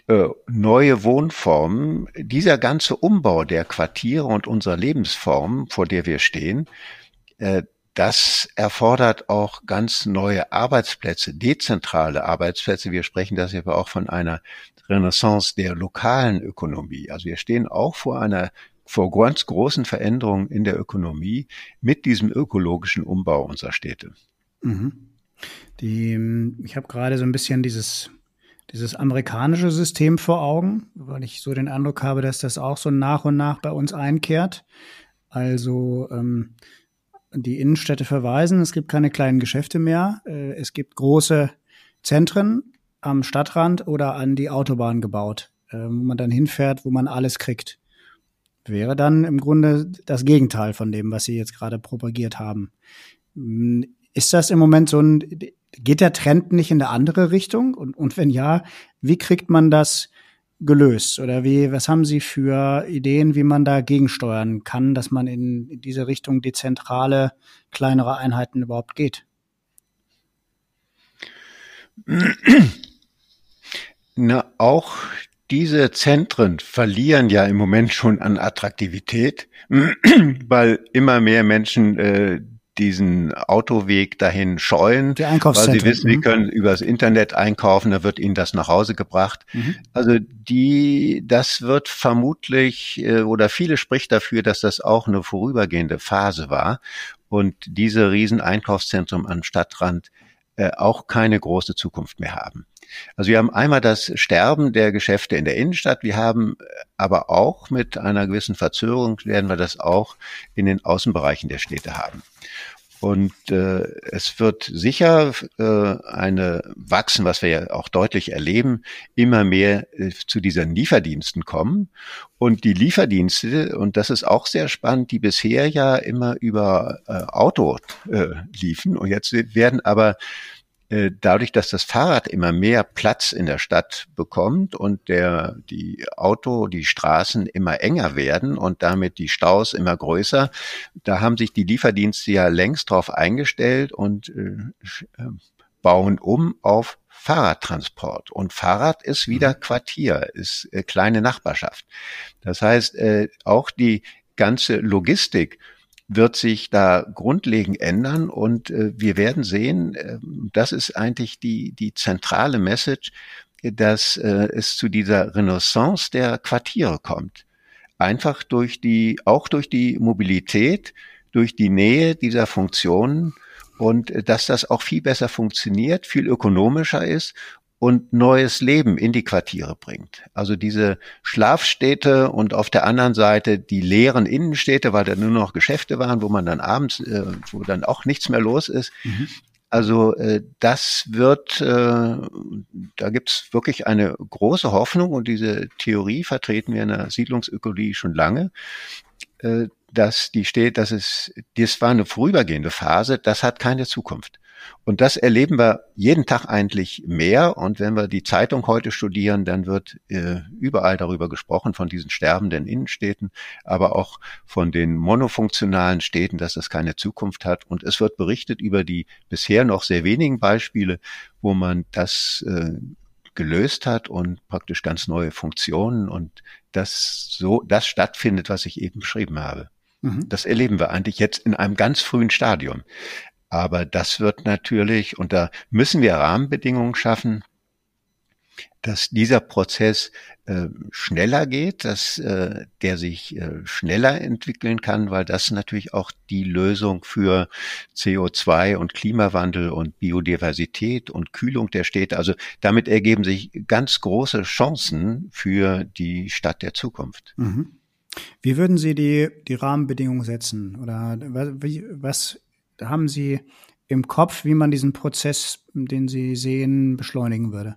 C: äh, neue Wohnformen, dieser ganze Umbau der Quartiere und unserer Lebensform, vor der wir stehen, äh, das erfordert auch ganz neue Arbeitsplätze, dezentrale Arbeitsplätze. Wir sprechen das aber auch von einer Renaissance der lokalen Ökonomie. Also wir stehen auch vor einer vor ganz großen Veränderungen in der Ökonomie mit diesem ökologischen Umbau unserer Städte.
B: Mhm. Die, ich habe gerade so ein bisschen dieses, dieses amerikanische System vor Augen, weil ich so den Eindruck habe, dass das auch so nach und nach bei uns einkehrt. Also ähm, die Innenstädte verweisen, es gibt keine kleinen Geschäfte mehr, äh, es gibt große Zentren am Stadtrand oder an die Autobahn gebaut, äh, wo man dann hinfährt, wo man alles kriegt. Wäre dann im Grunde das Gegenteil von dem, was Sie jetzt gerade propagiert haben. Hm, ist das im Moment so ein, geht der Trend nicht in eine andere Richtung? Und, und wenn ja, wie kriegt man das gelöst? Oder wie, was haben Sie für Ideen, wie man da gegensteuern kann, dass man in, in diese Richtung dezentrale, kleinere Einheiten überhaupt geht? [clears throat]
C: Na, auch diese Zentren verlieren ja im Moment schon an Attraktivität, [clears throat] weil immer mehr Menschen äh, diesen Autoweg dahin scheuen, weil sie wissen, sie mhm. können übers Internet einkaufen, da wird ihnen das nach Hause gebracht. Mhm. Also die, das wird vermutlich äh, oder viele spricht dafür, dass das auch eine vorübergehende Phase war und diese riesen Einkaufszentren am Stadtrand äh, auch keine große Zukunft mehr haben. Also wir haben einmal das Sterben der Geschäfte in der Innenstadt, wir haben aber auch mit einer gewissen Verzögerung werden wir das auch in den Außenbereichen der Städte haben. Und äh, es wird sicher äh, eine wachsen, was wir ja auch deutlich erleben, immer mehr äh, zu diesen Lieferdiensten kommen. Und die Lieferdienste, und das ist auch sehr spannend, die bisher ja immer über äh, Auto äh, liefen und jetzt werden aber äh, dadurch, dass das Fahrrad immer mehr Platz in der Stadt bekommt und der, die Auto, die Straßen immer enger werden und damit die Staus immer größer, da haben sich die Lieferdienste ja längst drauf eingestellt und äh, äh bauen um auf Fahrradtransport. Und Fahrrad ist wieder mhm. Quartier, ist äh, kleine Nachbarschaft. Das heißt, äh, auch die ganze Logistik wird sich da grundlegend ändern und äh, wir werden sehen, äh, das ist eigentlich die, die zentrale Message, dass äh, es zu dieser Renaissance der Quartiere kommt. Einfach durch die, auch durch die Mobilität, durch die Nähe dieser Funktionen und äh, dass das auch viel besser funktioniert, viel ökonomischer ist und neues Leben in die Quartiere bringt. Also diese Schlafstädte und auf der anderen Seite die leeren Innenstädte, weil da nur noch Geschäfte waren, wo man dann abends, äh, wo dann auch nichts mehr los ist. Mhm. Also äh, das wird, äh, da gibt's wirklich eine große Hoffnung und diese Theorie vertreten wir in der Siedlungsökologie schon lange, äh, dass die steht, dass es, das war eine vorübergehende Phase, das hat keine Zukunft. Und das erleben wir jeden Tag eigentlich mehr. Und wenn wir die Zeitung heute studieren, dann wird äh, überall darüber gesprochen, von diesen sterbenden Innenstädten, aber auch von den monofunktionalen Städten, dass das keine Zukunft hat. Und es wird berichtet über die bisher noch sehr wenigen Beispiele, wo man das äh, gelöst hat und praktisch ganz neue Funktionen und das so, das stattfindet, was ich eben beschrieben habe. Mhm. Das erleben wir eigentlich jetzt in einem ganz frühen Stadium. Aber das wird natürlich, und da müssen wir Rahmenbedingungen schaffen, dass dieser Prozess äh, schneller geht, dass äh, der sich äh, schneller entwickeln kann, weil das natürlich auch die Lösung für CO2 und Klimawandel und Biodiversität und Kühlung der Städte. Also damit ergeben sich ganz große Chancen für die Stadt der Zukunft.
B: Mhm. Wie würden Sie die, die Rahmenbedingungen setzen? Oder was, was haben Sie im Kopf, wie man diesen Prozess, den Sie sehen, beschleunigen würde?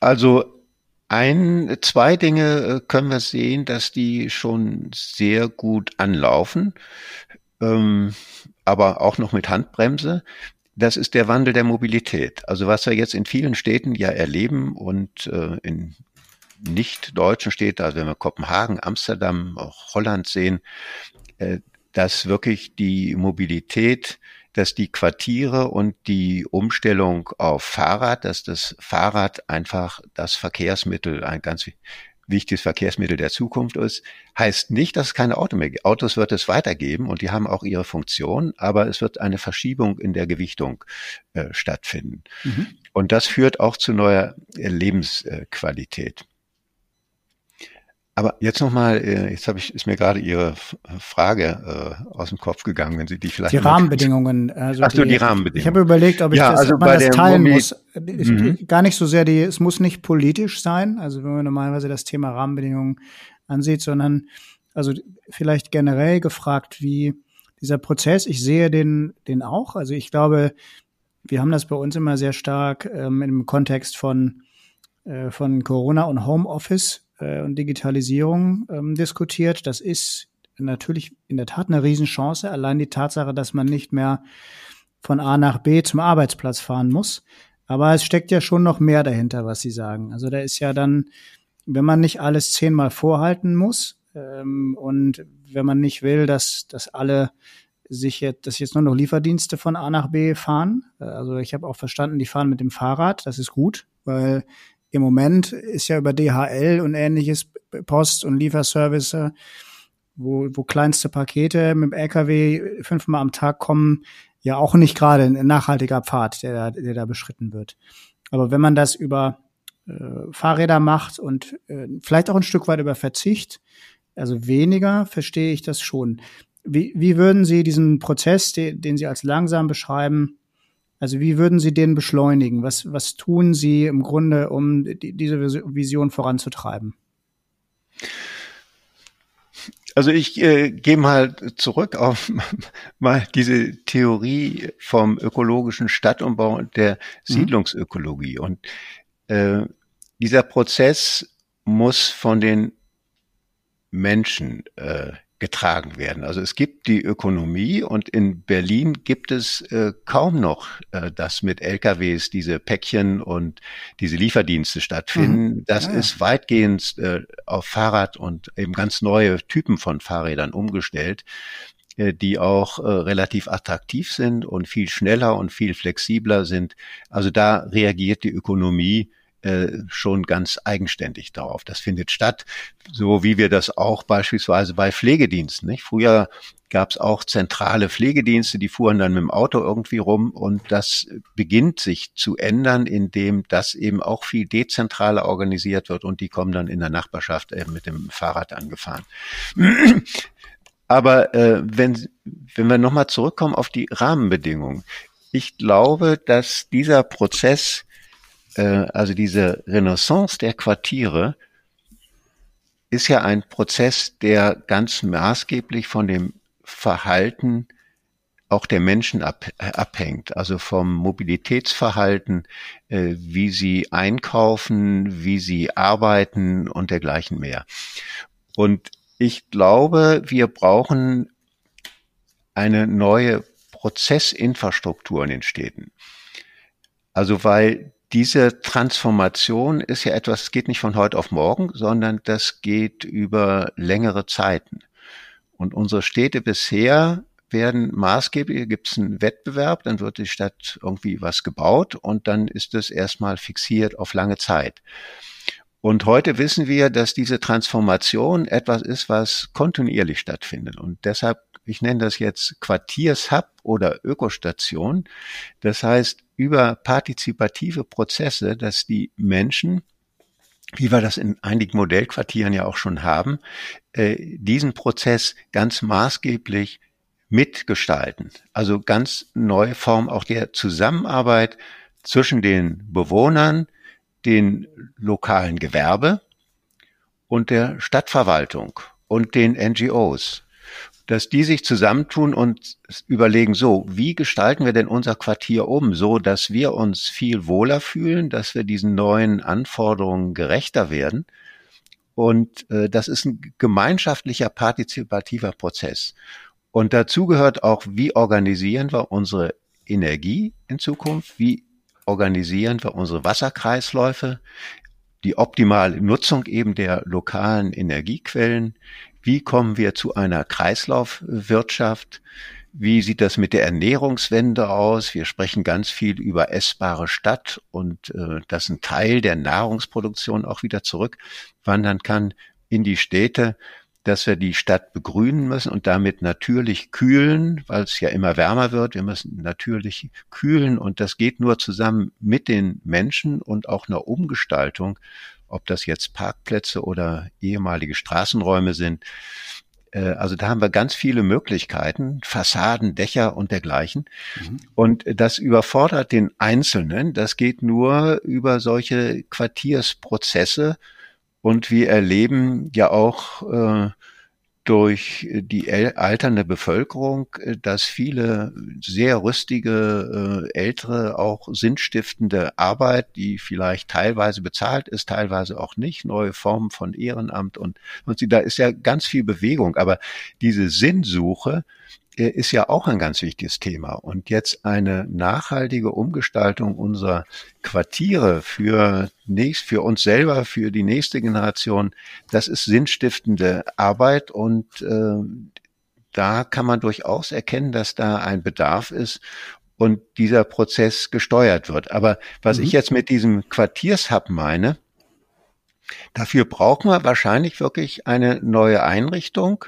C: Also ein, zwei Dinge äh, können wir sehen, dass die schon sehr gut anlaufen, ähm, aber auch noch mit Handbremse. das ist der Wandel der Mobilität. Also was wir jetzt in vielen Städten ja erleben und äh, in nicht deutschen Städten, also wenn wir Kopenhagen, Amsterdam, auch Holland sehen, äh, dass wirklich die Mobilität, dass die Quartiere und die Umstellung auf Fahrrad, dass das Fahrrad einfach das Verkehrsmittel, ein ganz wichtiges Verkehrsmittel der Zukunft ist, heißt nicht, dass es keine Auto mehr gibt. Autos wird es weitergeben und die haben auch ihre Funktion, aber es wird eine Verschiebung in der Gewichtung äh, stattfinden. Mhm. Und das führt auch zu neuer Lebensqualität. Aber jetzt nochmal, äh, jetzt habe ich, ist mir gerade Ihre Frage äh, aus dem Kopf gegangen, wenn Sie die vielleicht.
B: Die Rahmenbedingungen. Also
C: Ach so, die, die Rahmenbedingungen.
B: Ich habe überlegt, ob ich ja, das, also ob man das teilen Mobil muss. Mhm. Gar nicht so sehr die, es muss nicht politisch sein, also wenn man normalerweise das Thema Rahmenbedingungen ansieht, sondern also vielleicht generell gefragt, wie dieser Prozess, ich sehe den, den auch. Also ich glaube, wir haben das bei uns immer sehr stark ähm, im Kontext von, äh, von Corona und Homeoffice äh, und Digitalisierung ähm, diskutiert. Das ist natürlich in der Tat eine Riesenchance. Allein die Tatsache, dass man nicht mehr von A nach B zum Arbeitsplatz fahren muss. Aber es steckt ja schon noch mehr dahinter, was Sie sagen. Also da ist ja dann, wenn man nicht alles zehnmal vorhalten muss ähm, und wenn man nicht will, dass, dass alle sich jetzt, dass jetzt nur noch Lieferdienste von A nach B fahren. Äh, also ich habe auch verstanden, die fahren mit dem Fahrrad. Das ist gut, weil im Moment ist ja über DHL und ähnliches Post- und Lieferservice, wo, wo kleinste Pakete mit dem LKW fünfmal am Tag kommen, ja auch nicht gerade ein nachhaltiger Pfad, der, der da beschritten wird. Aber wenn man das über äh, Fahrräder macht und äh, vielleicht auch ein Stück weit über Verzicht, also weniger, verstehe ich das schon. Wie, wie würden Sie diesen Prozess, den, den Sie als langsam beschreiben, also wie würden Sie den beschleunigen? Was, was tun Sie im Grunde, um die, diese Vision voranzutreiben?
C: Also ich äh, gehe mal zurück auf [laughs] mal diese Theorie vom ökologischen Stadtumbau und der mhm. Siedlungsökologie. Und äh, dieser Prozess muss von den Menschen äh, getragen werden. Also es gibt die Ökonomie und in Berlin gibt es äh, kaum noch, äh, dass mit LKWs diese Päckchen und diese Lieferdienste stattfinden. Mhm. Das ja, ist weitgehend äh, auf Fahrrad und eben ganz neue Typen von Fahrrädern umgestellt äh, die auch äh, relativ attraktiv sind und viel schneller und viel flexibler sind. Also da reagiert die Ökonomie äh, schon ganz eigenständig darauf. Das findet statt, so wie wir das auch beispielsweise bei Pflegediensten. Nicht? Früher gab es auch zentrale Pflegedienste, die fuhren dann mit dem Auto irgendwie rum und das beginnt sich zu ändern, indem das eben auch viel dezentraler organisiert wird und die kommen dann in der Nachbarschaft eben mit dem Fahrrad angefahren. [clears throat] Aber äh, wenn, wenn wir nochmal zurückkommen auf die Rahmenbedingungen, ich glaube, dass dieser Prozess äh, also diese Renaissance der Quartiere ist ja ein Prozess, der ganz maßgeblich von dem Verhalten auch der Menschen ab, abhängt, also vom Mobilitätsverhalten, äh, wie sie einkaufen, wie sie arbeiten und dergleichen mehr. Und ich glaube, wir brauchen eine neue Prozessinfrastruktur in den Städten. Also weil diese Transformation ist ja etwas, es geht nicht von heute auf morgen, sondern das geht über längere Zeiten. Und unsere Städte bisher werden maßgeblich, gibt es einen Wettbewerb, dann wird die Stadt irgendwie was gebaut und dann ist es erstmal fixiert auf lange Zeit. Und heute wissen wir, dass diese Transformation etwas ist, was kontinuierlich stattfindet. Und deshalb, ich nenne das jetzt Quartiershub oder Ökostation. Das heißt, über partizipative Prozesse, dass die Menschen, wie wir das in einigen Modellquartieren ja auch schon haben, äh, diesen Prozess ganz maßgeblich mitgestalten. Also ganz neue Form auch der Zusammenarbeit zwischen den Bewohnern, den lokalen Gewerbe und der Stadtverwaltung und den NGOs dass die sich zusammentun und überlegen, so, wie gestalten wir denn unser Quartier um, so dass wir uns viel wohler fühlen, dass wir diesen neuen Anforderungen gerechter werden. Und äh, das ist ein gemeinschaftlicher, partizipativer Prozess. Und dazu gehört auch, wie organisieren wir unsere Energie in Zukunft? Wie organisieren wir unsere Wasserkreisläufe? Die optimale Nutzung eben der lokalen Energiequellen? Wie kommen wir zu einer Kreislaufwirtschaft? Wie sieht das mit der Ernährungswende aus? Wir sprechen ganz viel über essbare Stadt und äh, dass ein Teil der Nahrungsproduktion auch wieder zurückwandern kann in die Städte, dass wir die Stadt begrünen müssen und damit natürlich kühlen, weil es ja immer wärmer wird. Wir müssen natürlich kühlen und das geht nur zusammen mit den Menschen und auch einer Umgestaltung, ob das jetzt Parkplätze oder ehemalige Straßenräume sind äh, also da haben wir ganz viele Möglichkeiten, Fassaden, Dächer und dergleichen. Mhm. Und das überfordert den Einzelnen. Das geht nur über solche Quartiersprozesse. Und wir erleben ja auch äh, durch die alternde Bevölkerung, äh, dass viele sehr rüstige, äh, ältere, auch sinnstiftende Arbeit, die vielleicht teilweise bezahlt ist, teilweise auch nicht, neue Formen von Ehrenamt und, und da ist ja ganz viel Bewegung. Aber diese Sinnsuche, ist ja auch ein ganz wichtiges Thema. Und jetzt eine nachhaltige Umgestaltung unserer Quartiere für nächst, für uns selber, für die nächste Generation, das ist sinnstiftende Arbeit und äh, da kann man durchaus erkennen, dass da ein Bedarf ist und dieser Prozess gesteuert wird. Aber was mhm. ich jetzt mit diesem Quartiershub meine, dafür brauchen wir wahrscheinlich wirklich eine neue Einrichtung,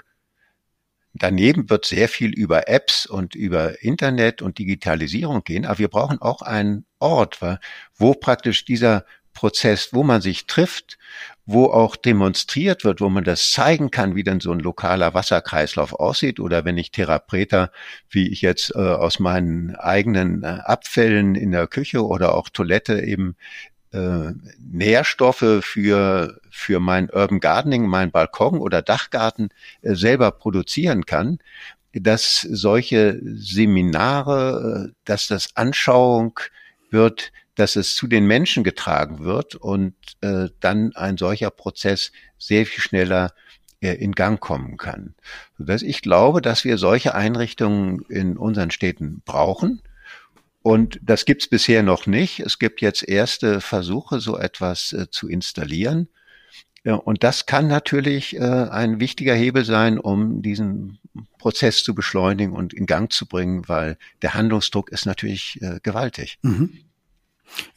C: Daneben wird sehr viel über Apps und über Internet und Digitalisierung gehen, aber wir brauchen auch einen Ort, wo praktisch dieser Prozess, wo man sich trifft, wo auch demonstriert wird, wo man das zeigen kann, wie denn so ein lokaler Wasserkreislauf aussieht. Oder wenn ich Therapeter, wie ich jetzt äh, aus meinen eigenen äh, Abfällen in der Küche oder auch Toilette eben äh, Nährstoffe für, für mein Urban Gardening, mein Balkon oder Dachgarten äh, selber produzieren kann, dass solche Seminare, äh, dass das Anschauung wird, dass es zu den Menschen getragen wird und äh, dann ein solcher Prozess sehr viel schneller in Gang kommen kann. Sodass ich glaube, dass wir solche Einrichtungen in unseren Städten brauchen und das gibt's bisher noch nicht. Es gibt jetzt erste Versuche, so etwas äh, zu installieren. Ja, und das kann natürlich äh, ein wichtiger Hebel sein, um diesen Prozess zu beschleunigen und in Gang zu bringen, weil der Handlungsdruck ist natürlich äh, gewaltig. Mhm.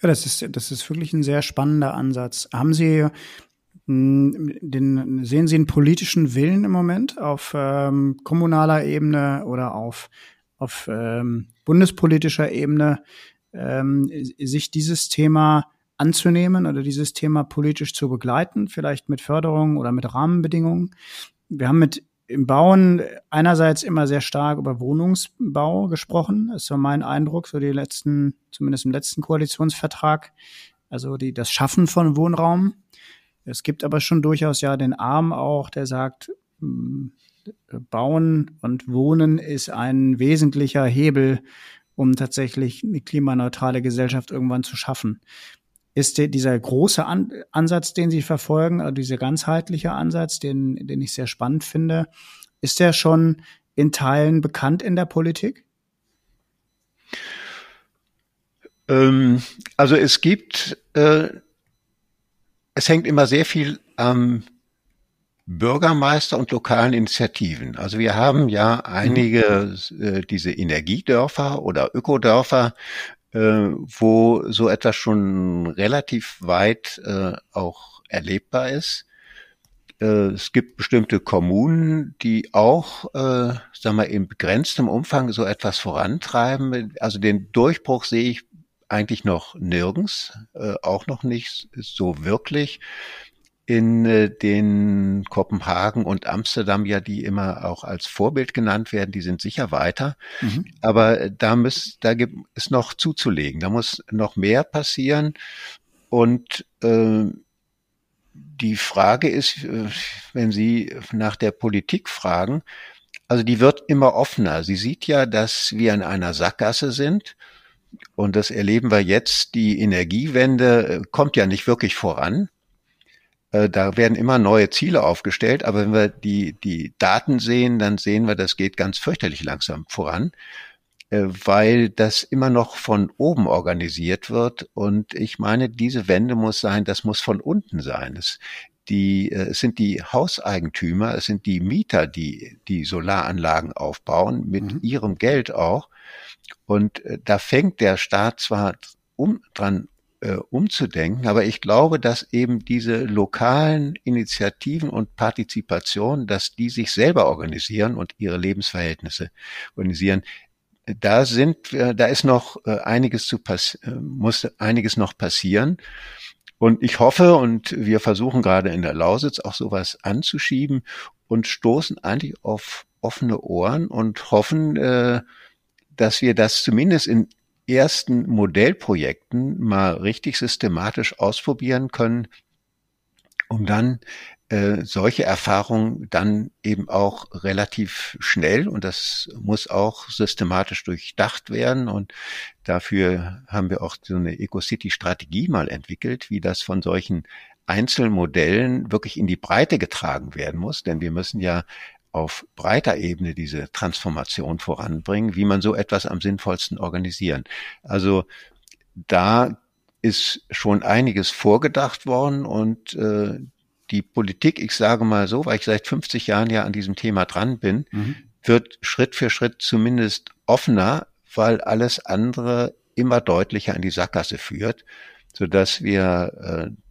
B: Ja, das ist, das ist wirklich ein sehr spannender Ansatz. Haben Sie hm, den, sehen Sie einen politischen Willen im Moment auf ähm, kommunaler Ebene oder auf auf ähm, bundespolitischer Ebene ähm, sich dieses Thema anzunehmen oder dieses Thema politisch zu begleiten, vielleicht mit Förderung oder mit Rahmenbedingungen. Wir haben mit im Bauen einerseits immer sehr stark über Wohnungsbau gesprochen. Das so mein Eindruck, so die letzten, zumindest im letzten Koalitionsvertrag, also die, das Schaffen von Wohnraum. Es gibt aber schon durchaus ja den Arm auch, der sagt, hm, Bauen und Wohnen ist ein wesentlicher Hebel, um tatsächlich eine klimaneutrale Gesellschaft irgendwann zu schaffen. Ist dieser große An Ansatz, den Sie verfolgen, also dieser ganzheitliche Ansatz, den, den ich sehr spannend finde, ist der schon in Teilen bekannt in der Politik?
C: Ähm, also es gibt, äh, es hängt immer sehr viel am Bürgermeister und lokalen Initiativen. Also wir haben ja einige äh, diese Energiedörfer oder Ökodörfer, wo so etwas schon relativ weit äh, auch erlebbar ist. Äh, es gibt bestimmte Kommunen, die auch, äh, sagen wir, in begrenztem Umfang so etwas vorantreiben. Also den Durchbruch sehe ich eigentlich noch nirgends, äh, auch noch nicht so wirklich in äh, den Kopenhagen und Amsterdam ja, die immer auch als Vorbild genannt werden, die sind sicher weiter. Mhm. Aber da muss, da gibt es noch zuzulegen. Da muss noch mehr passieren. Und äh, die Frage ist, äh, wenn Sie nach der Politik fragen, also die wird immer offener. Sie sieht ja, dass wir in einer Sackgasse sind. Und das erleben wir jetzt. Die Energiewende äh, kommt ja nicht wirklich voran. Äh, da werden immer neue Ziele aufgestellt, aber wenn wir die, die Daten sehen, dann sehen wir, das geht ganz fürchterlich langsam voran. äh, weil das immer noch von oben organisiert wird. Und ich meine, diese Wende muss sein, das muss von unten sein. Es, die, äh, es sind die Hauseigentümer, es sind die Mieter, die die Solaranlagen aufbauen, mit mhm. ihrem Geld auch. Und da fängt der Staat zwar um, dran äh, umzudenken. Aber ich glaube, dass eben diese lokalen Initiativen und Partizipation, dass die sich selber organisieren und ihre Lebensverhältnisse organisieren, da sind, äh, da ist noch äh, einiges zu pass muss einiges noch passieren. Und ich hoffe, und wir versuchen gerade in der Lausitz auch sowas anzuschieben und stoßen eigentlich auf offene Ohren und hoffen, dass wir das zumindest in ersten Modellprojekten mal richtig systematisch ausprobieren können, um dann äh, solche Erfahrungen dann eben auch relativ schnell und das muss auch systematisch durchdacht werden. Und dafür haben wir auch so eine Eco-City-Strategie mal entwickelt, wie das von solchen Einzelmodellen wirklich in die Breite getragen werden muss, denn wir müssen ja auf breiter Ebene diese Transformation voranbringen, wie man so etwas am sinnvollsten organisieren. Also da ist schon einiges vorgedacht worden und äh, die Politik, ich sage mal so, weil ich seit 50 Jahren ja an diesem Thema dran bin, mhm. wird Schritt für Schritt zumindest offener, weil alles andere immer deutlicher in die Sackgasse führt, so dass wir äh,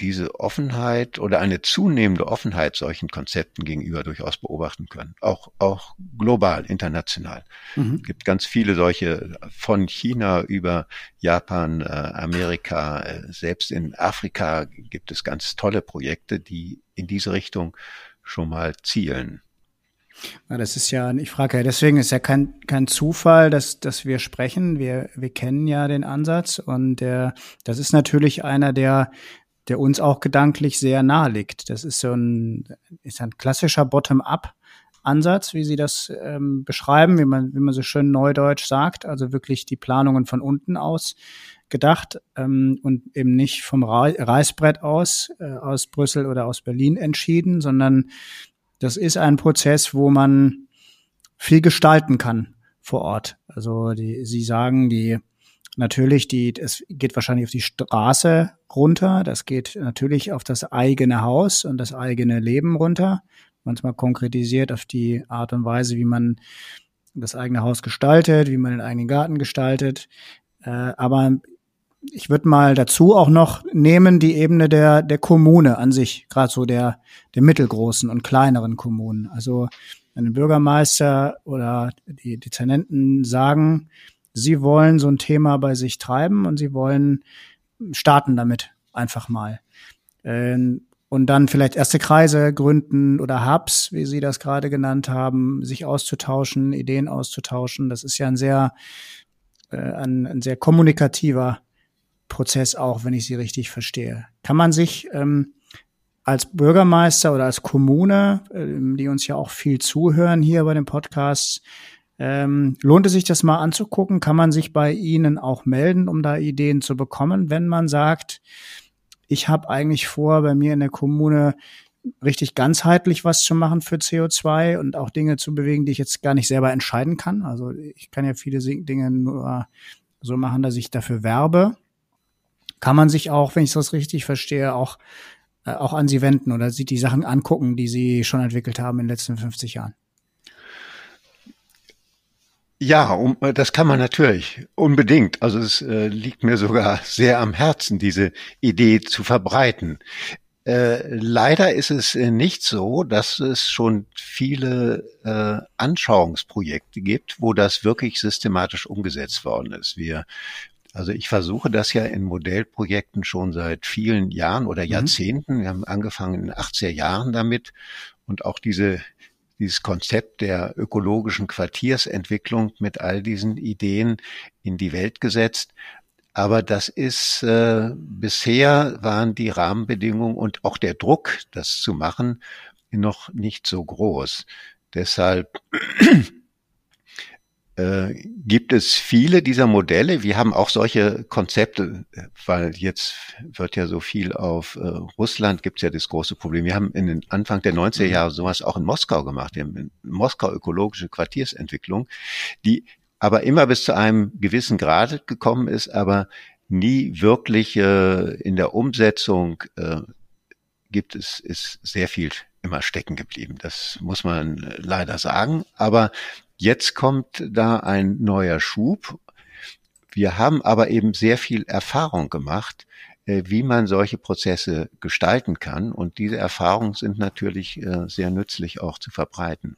C: diese Offenheit oder eine zunehmende Offenheit solchen Konzepten gegenüber durchaus beobachten können. Auch, auch global, international. Mhm. Es gibt ganz viele solche von China über Japan, äh, Amerika, äh, selbst in Afrika gibt es ganz tolle Projekte, die in diese Richtung schon mal zielen.
B: Ja, das ist ja, ich frage ja, deswegen ist ja kein, kein Zufall, dass, dass wir sprechen. Wir, wir kennen ja den Ansatz und der, das ist natürlich einer der der uns auch gedanklich sehr nahe liegt. Das ist so ein, ist ein klassischer Bottom-up. Ansatz, wie Sie das ähm, beschreiben, wie man, wie man so schön neudeutsch sagt, also wirklich die Planungen von unten aus gedacht ähm, und eben nicht vom Reißbrett aus, äh, aus Brüssel oder aus Berlin entschieden, sondern das ist ein Prozess, wo man viel gestalten kann vor Ort. Also die, Sie sagen, die natürlich, die, es geht wahrscheinlich auf die Straße runter. Das geht natürlich auf das eigene Haus und das eigene Leben runter. Manchmal konkretisiert auf die Art und Weise, wie man das eigene Haus gestaltet, wie man den eigenen Garten gestaltet. Äh, aber ich würde mal dazu auch noch nehmen die Ebene der, der Kommune an sich, gerade so der, der mittelgroßen und kleineren Kommunen. Also wenn ein Bürgermeister oder die Dezernenten sagen, sie wollen so ein Thema bei sich treiben und sie wollen starten damit einfach mal. Ähm, und dann vielleicht erste Kreise gründen oder Hubs, wie Sie das gerade genannt haben, sich auszutauschen, Ideen auszutauschen. Das ist ja ein sehr, äh, ein, ein sehr kommunikativer Prozess auch, wenn ich Sie richtig verstehe. Kann man sich ähm, als Bürgermeister oder als Kommune, äh, die uns ja auch viel zuhören hier bei dem Podcast, ähm, lohnt es sich das mal anzugucken? Kann man sich bei Ihnen auch melden, um da Ideen zu bekommen, wenn man sagt, ich habe eigentlich vor, bei mir in der Kommune richtig ganzheitlich was zu machen für CO2 und auch Dinge zu bewegen, die ich jetzt gar nicht selber entscheiden kann. Also ich kann ja viele Dinge nur so machen, dass ich dafür werbe. Kann man sich auch, wenn ich das richtig verstehe, auch, äh, auch an Sie wenden oder sich die Sachen angucken, die Sie schon entwickelt haben in den letzten 50 Jahren?
C: Ja, um, äh, das kann man natürlich unbedingt. Also es äh, liegt mir sogar sehr am Herzen, diese Idee zu verbreiten. Äh, leider ist es äh, nicht so, dass es schon viele äh, Anschauungsprojekte gibt, wo das wirklich systematisch umgesetzt worden ist. Wir also ich versuche das ja in Modellprojekten schon seit vielen Jahren oder mhm. Jahrzehnten. Mhm. Wir haben angefangen in den 80er Jahren damit und auch diese dieses Konzept der ökologischen Quartiersentwicklung mit all diesen Ideen in die Welt gesetzt. Aber das ist äh, bisher waren die Rahmenbedingungen und auch der Druck, das zu machen, noch nicht so groß. Deshalb äh, gibt es viele dieser Modelle. Wir haben auch solche Konzepte, weil jetzt wird ja so viel auf äh, Russland, gibt es ja das große Problem. Wir haben in den Anfang der 90er mhm. Jahre sowas auch in Moskau gemacht. Wir haben in Moskau ökologische Quartiersentwicklung, die aber immer bis zu einem gewissen Grad gekommen ist, aber nie wirklich äh, in der Umsetzung äh, gibt es, ist sehr viel immer stecken geblieben. Das muss man leider sagen. Aber jetzt kommt da ein neuer Schub. Wir haben aber eben sehr viel Erfahrung gemacht, äh, wie man solche Prozesse gestalten kann. Und diese Erfahrungen sind natürlich äh, sehr nützlich auch zu verbreiten.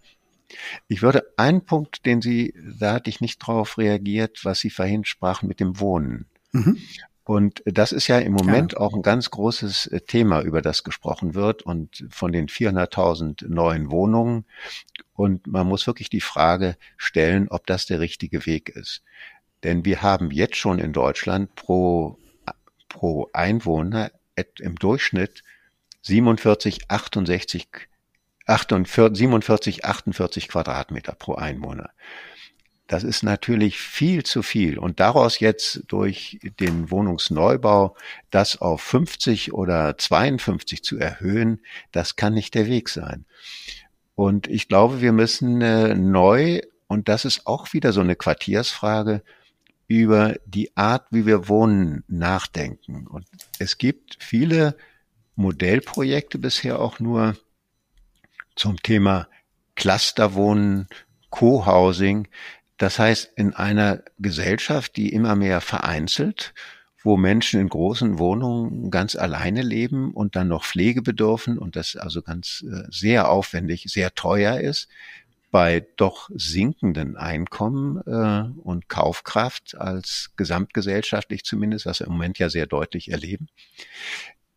C: Ich würde einen Punkt, den Sie, da hatte ich nicht drauf reagiert, was Sie vorhin sprachen mit dem Wohnen. Mhm. Und das ist ja im Moment ja. auch ein ganz großes äh, Thema, über das gesprochen wird und von den 400.000 neuen Wohnungen. Und man muss wirklich die Frage stellen, ob das der richtige Weg ist. Denn wir haben jetzt schon in Deutschland pro, pro Einwohner im Durchschnitt 47, 68, 48, 47, 48 Quadratmeter pro Einwohner. Das ist natürlich viel zu viel. Und daraus jetzt durch den Wohnungsneubau das auf 50 oder 52 zu erhöhen, das kann nicht der Weg sein. Und ich glaube, wir müssen äh, neu, und das ist auch wieder so eine Quartiersfrage, über die Art, wie wir wohnen, nachdenken. Und es gibt viele Modellprojekte bisher auch nur zum Thema Clusterwohnen, Co-Housing. Das heißt, in einer Gesellschaft, die immer mehr vereinzelt, wo Menschen in großen Wohnungen ganz alleine leben und dann noch Pflege bedürfen und das also ganz äh, sehr aufwendig, sehr teuer ist, bei doch sinkenden Einkommen äh, und Kaufkraft als gesamtgesellschaftlich zumindest, was wir im Moment ja sehr deutlich erleben,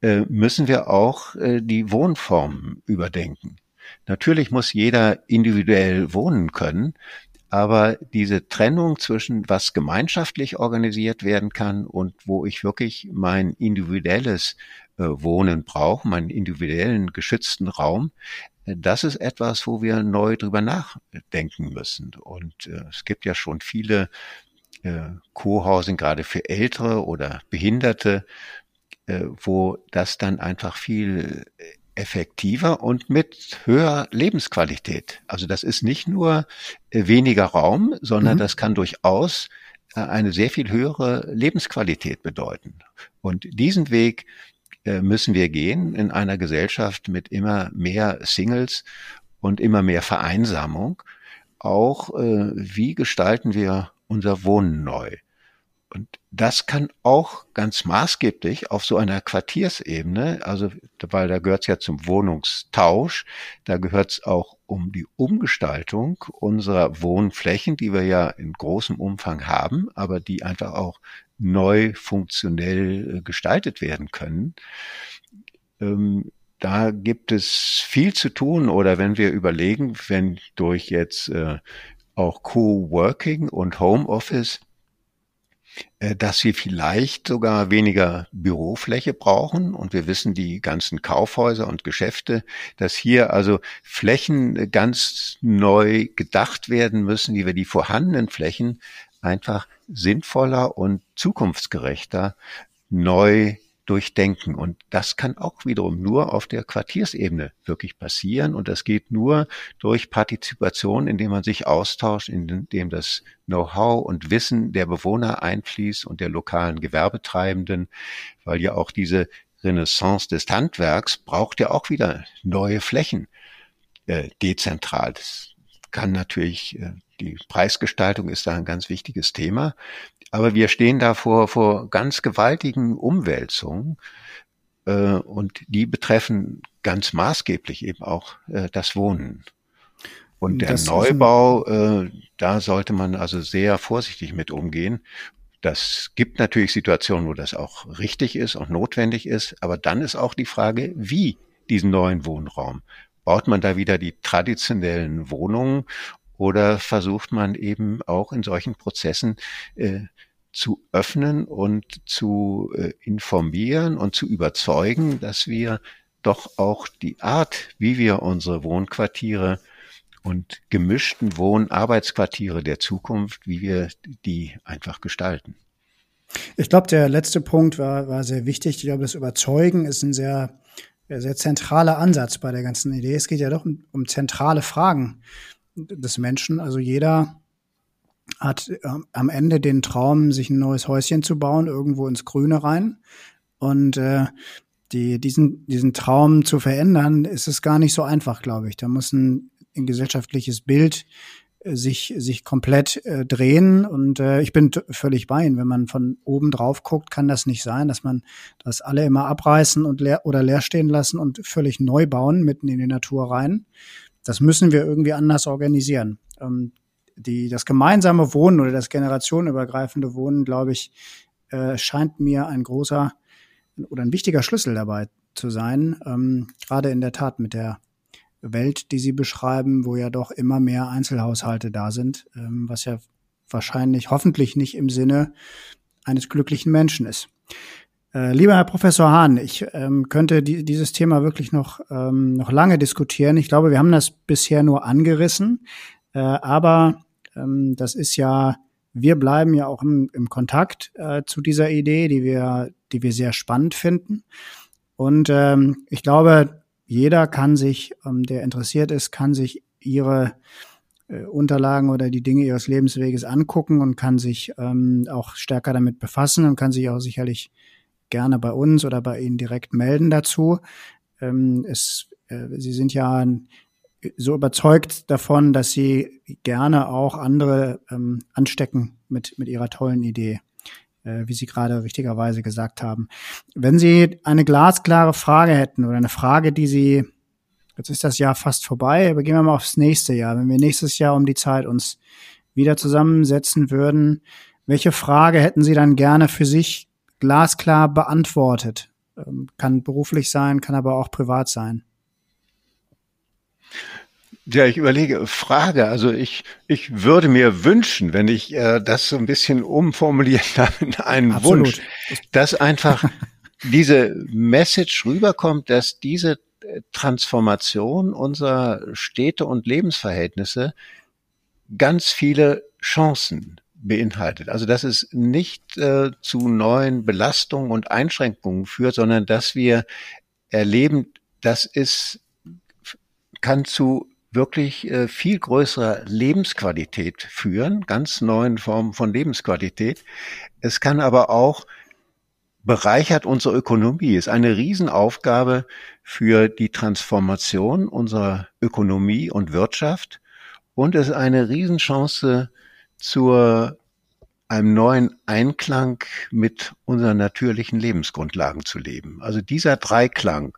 C: äh, müssen wir auch äh, die Wohnformen überdenken. Natürlich muss jeder individuell wohnen können, aber diese Trennung zwischen was gemeinschaftlich organisiert werden kann und wo ich wirklich mein individuelles äh, Wohnen brauche, meinen individuellen geschützten Raum, äh, das ist etwas, wo wir neu drüber nachdenken müssen. Und äh, es gibt ja schon viele Co-Housing, gerade für Ältere oder Behinderte, wo das dann einfach viel effektiver und mit höherer Lebensqualität. Also das ist nicht nur äh, weniger Raum, sondern mhm. das kann durchaus äh, eine sehr viel höhere Lebensqualität bedeuten. Und diesen Weg äh, müssen wir gehen in einer Gesellschaft mit immer mehr Singles und immer mehr Vereinsamung. Auch wie gestalten wir unser Wohnen neu? Und das kann auch ganz maßgeblich auf so einer Quartiersebene, also weil da gehört es ja zum Wohnungstausch, da gehört es auch um die Umgestaltung unserer Wohnflächen, die wir ja in großem Umfang haben, aber die einfach auch neu funktionell äh, gestaltet werden können. Ähm, da gibt es viel zu tun oder wenn wir überlegen, wenn durch jetzt äh, auch Co-working und Homeoffice dass wir vielleicht sogar weniger Bürofläche brauchen. Und wir wissen, die ganzen Kaufhäuser und Geschäfte, dass hier also Flächen ganz neu gedacht werden müssen, wie wir die vorhandenen Flächen einfach sinnvoller und zukunftsgerechter neu durchdenken. Und das kann auch wiederum nur auf der Quartiersebene wirklich passieren. Und das geht nur durch Partizipation, indem man sich austauscht, indem das Know-how und Wissen der Bewohner einfließt und der lokalen Gewerbetreibenden, weil ja auch diese Renaissance des Handwerks braucht ja auch wieder neue Flächen äh, dezentral. Das kann natürlich, äh, die Preisgestaltung ist da ein ganz wichtiges Thema. Aber wir stehen da vor, vor ganz gewaltigen Umwälzungen äh, und die betreffen ganz maßgeblich eben auch äh, das Wohnen. Und der das Neubau, äh, da sollte man also sehr vorsichtig mit umgehen. Das gibt natürlich Situationen, wo das auch richtig ist und notwendig ist, aber dann ist auch die Frage, wie diesen neuen Wohnraum. Baut man da wieder die traditionellen Wohnungen oder versucht man eben auch in solchen Prozessen äh, zu öffnen und zu äh, informieren und zu überzeugen, dass wir doch auch die Art, wie wir unsere Wohnquartiere und gemischten Wohn-Arbeitsquartiere der Zukunft, wie wir die einfach gestalten.
B: Ich glaube, der letzte Punkt war, war sehr wichtig. Ich glaube, das Überzeugen ist ein sehr, sehr zentraler Ansatz bei der ganzen Idee. Es geht ja doch um, um zentrale Fragen des Menschen. Also jeder hat äh, am Ende den Traum, sich ein neues Häuschen zu bauen, irgendwo ins Grüne rein. Und äh, die, diesen, diesen Traum zu verändern, ist es gar nicht so einfach, glaube ich. Da muss ein, ein gesellschaftliches Bild äh, sich, sich komplett äh, drehen. Und äh, ich bin völlig bei Ihnen. Wenn man von oben drauf guckt, kann das nicht sein, dass man das alle immer abreißen und leer oder leer stehen lassen und völlig neu bauen, mitten in die Natur rein. Das müssen wir irgendwie anders organisieren. Ähm, die, das gemeinsame Wohnen oder das generationenübergreifende Wohnen, glaube ich, äh, scheint mir ein großer oder ein wichtiger Schlüssel dabei zu sein, ähm, gerade in der Tat mit der Welt, die Sie beschreiben, wo ja doch immer mehr Einzelhaushalte da sind, ähm, was ja wahrscheinlich, hoffentlich nicht im Sinne eines glücklichen Menschen ist. Äh, lieber Herr Professor Hahn, ich ähm, könnte die, dieses Thema wirklich noch, ähm, noch lange diskutieren. Ich glaube, wir haben das bisher nur angerissen, äh, aber ähm, das ist ja, wir bleiben ja auch im, im Kontakt äh, zu dieser Idee, die wir, die wir sehr spannend finden. Und ähm, ich glaube, jeder kann sich, ähm, der interessiert ist, kann sich ihre äh, Unterlagen oder die Dinge ihres Lebensweges angucken und kann sich ähm, auch stärker damit befassen und kann sich auch sicherlich gerne bei uns oder bei Ihnen direkt melden dazu. Ähm, es, äh, Sie sind ja so überzeugt davon, dass Sie gerne auch andere ähm, anstecken mit, mit Ihrer tollen Idee äh, wie Sie gerade richtigerweise gesagt haben. Wenn Sie eine glasklare Frage hätten oder eine Frage, die Sie, jetzt ist das Jahr fast vorbei, aber gehen wir mal aufs nächste Jahr. Wenn wir nächstes Jahr um die Zeit uns wieder zusammensetzen würden, welche Frage hätten Sie dann gerne für sich glasklar beantwortet? Ähm, kann beruflich sein, kann aber auch privat sein.
C: Ja, ich überlege, Frage. Also ich, ich würde mir wünschen, wenn ich äh, das so ein bisschen umformulieren [laughs] darf in einen Absolut. Wunsch, dass einfach [laughs] diese Message rüberkommt, dass diese äh, Transformation unserer Städte und Lebensverhältnisse ganz viele Chancen beinhaltet. Also dass es nicht äh, zu neuen Belastungen und Einschränkungen führt, sondern dass wir erleben, dass es kann zu wirklich äh, viel größerer Lebensqualität führen, ganz neuen Formen von Lebensqualität. Es kann aber auch bereichert unsere Ökonomie, ist eine Riesenaufgabe für die Transformation unserer Ökonomie und Wirtschaft und ist eine Riesenchance zur einem neuen Einklang mit unseren natürlichen Lebensgrundlagen zu leben. Also dieser Dreiklang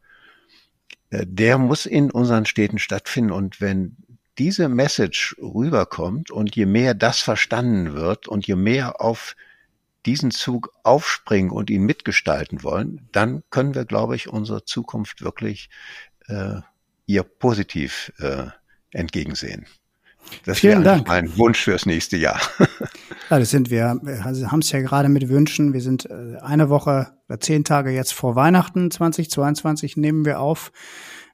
C: äh, der muss in unseren Städten stattfinden. Und wenn diese Message rüberkommt und je mehr das verstanden wird und je mehr auf diesen Zug aufspringen und ihn mitgestalten wollen, dann können wir, glaube ich, unsere Zukunft wirklich äh, ihr positiv äh, entgegensehen. Das Vielen Dank. Mein Wunsch fürs nächste Jahr. [laughs]
B: ja, das sind wir. Wir haben es ja gerade mit Wünschen. Wir sind äh, eine Woche oder zehn Tage jetzt vor Weihnachten 2022 nehmen wir auf.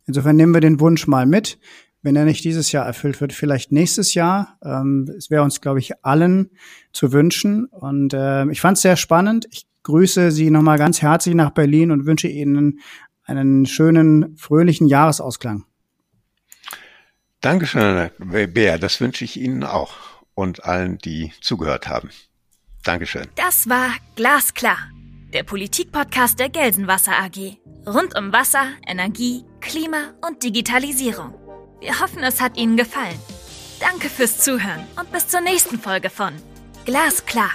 B: Insofern nehmen wir den Wunsch mal mit. Wenn er nicht dieses Jahr erfüllt wird, vielleicht nächstes Jahr. Ähm, es wäre uns, glaube ich, allen zu wünschen. Und äh, ich fand es sehr spannend. Ich grüße Sie nochmal ganz herzlich nach Berlin und wünsche Ihnen einen schönen, fröhlichen Jahresausklang.
C: Dankeschön, Herr Bär. Das wünsche ich Ihnen auch und allen, die zugehört haben. Dankeschön.
A: Das war Glasklar, der Politikpodcast der Gelsenwasser AG. Rund um Wasser, Energie, Klima und Digitalisierung. Wir hoffen, es hat Ihnen gefallen. Danke fürs Zuhören und bis zur nächsten Folge von Glasklar.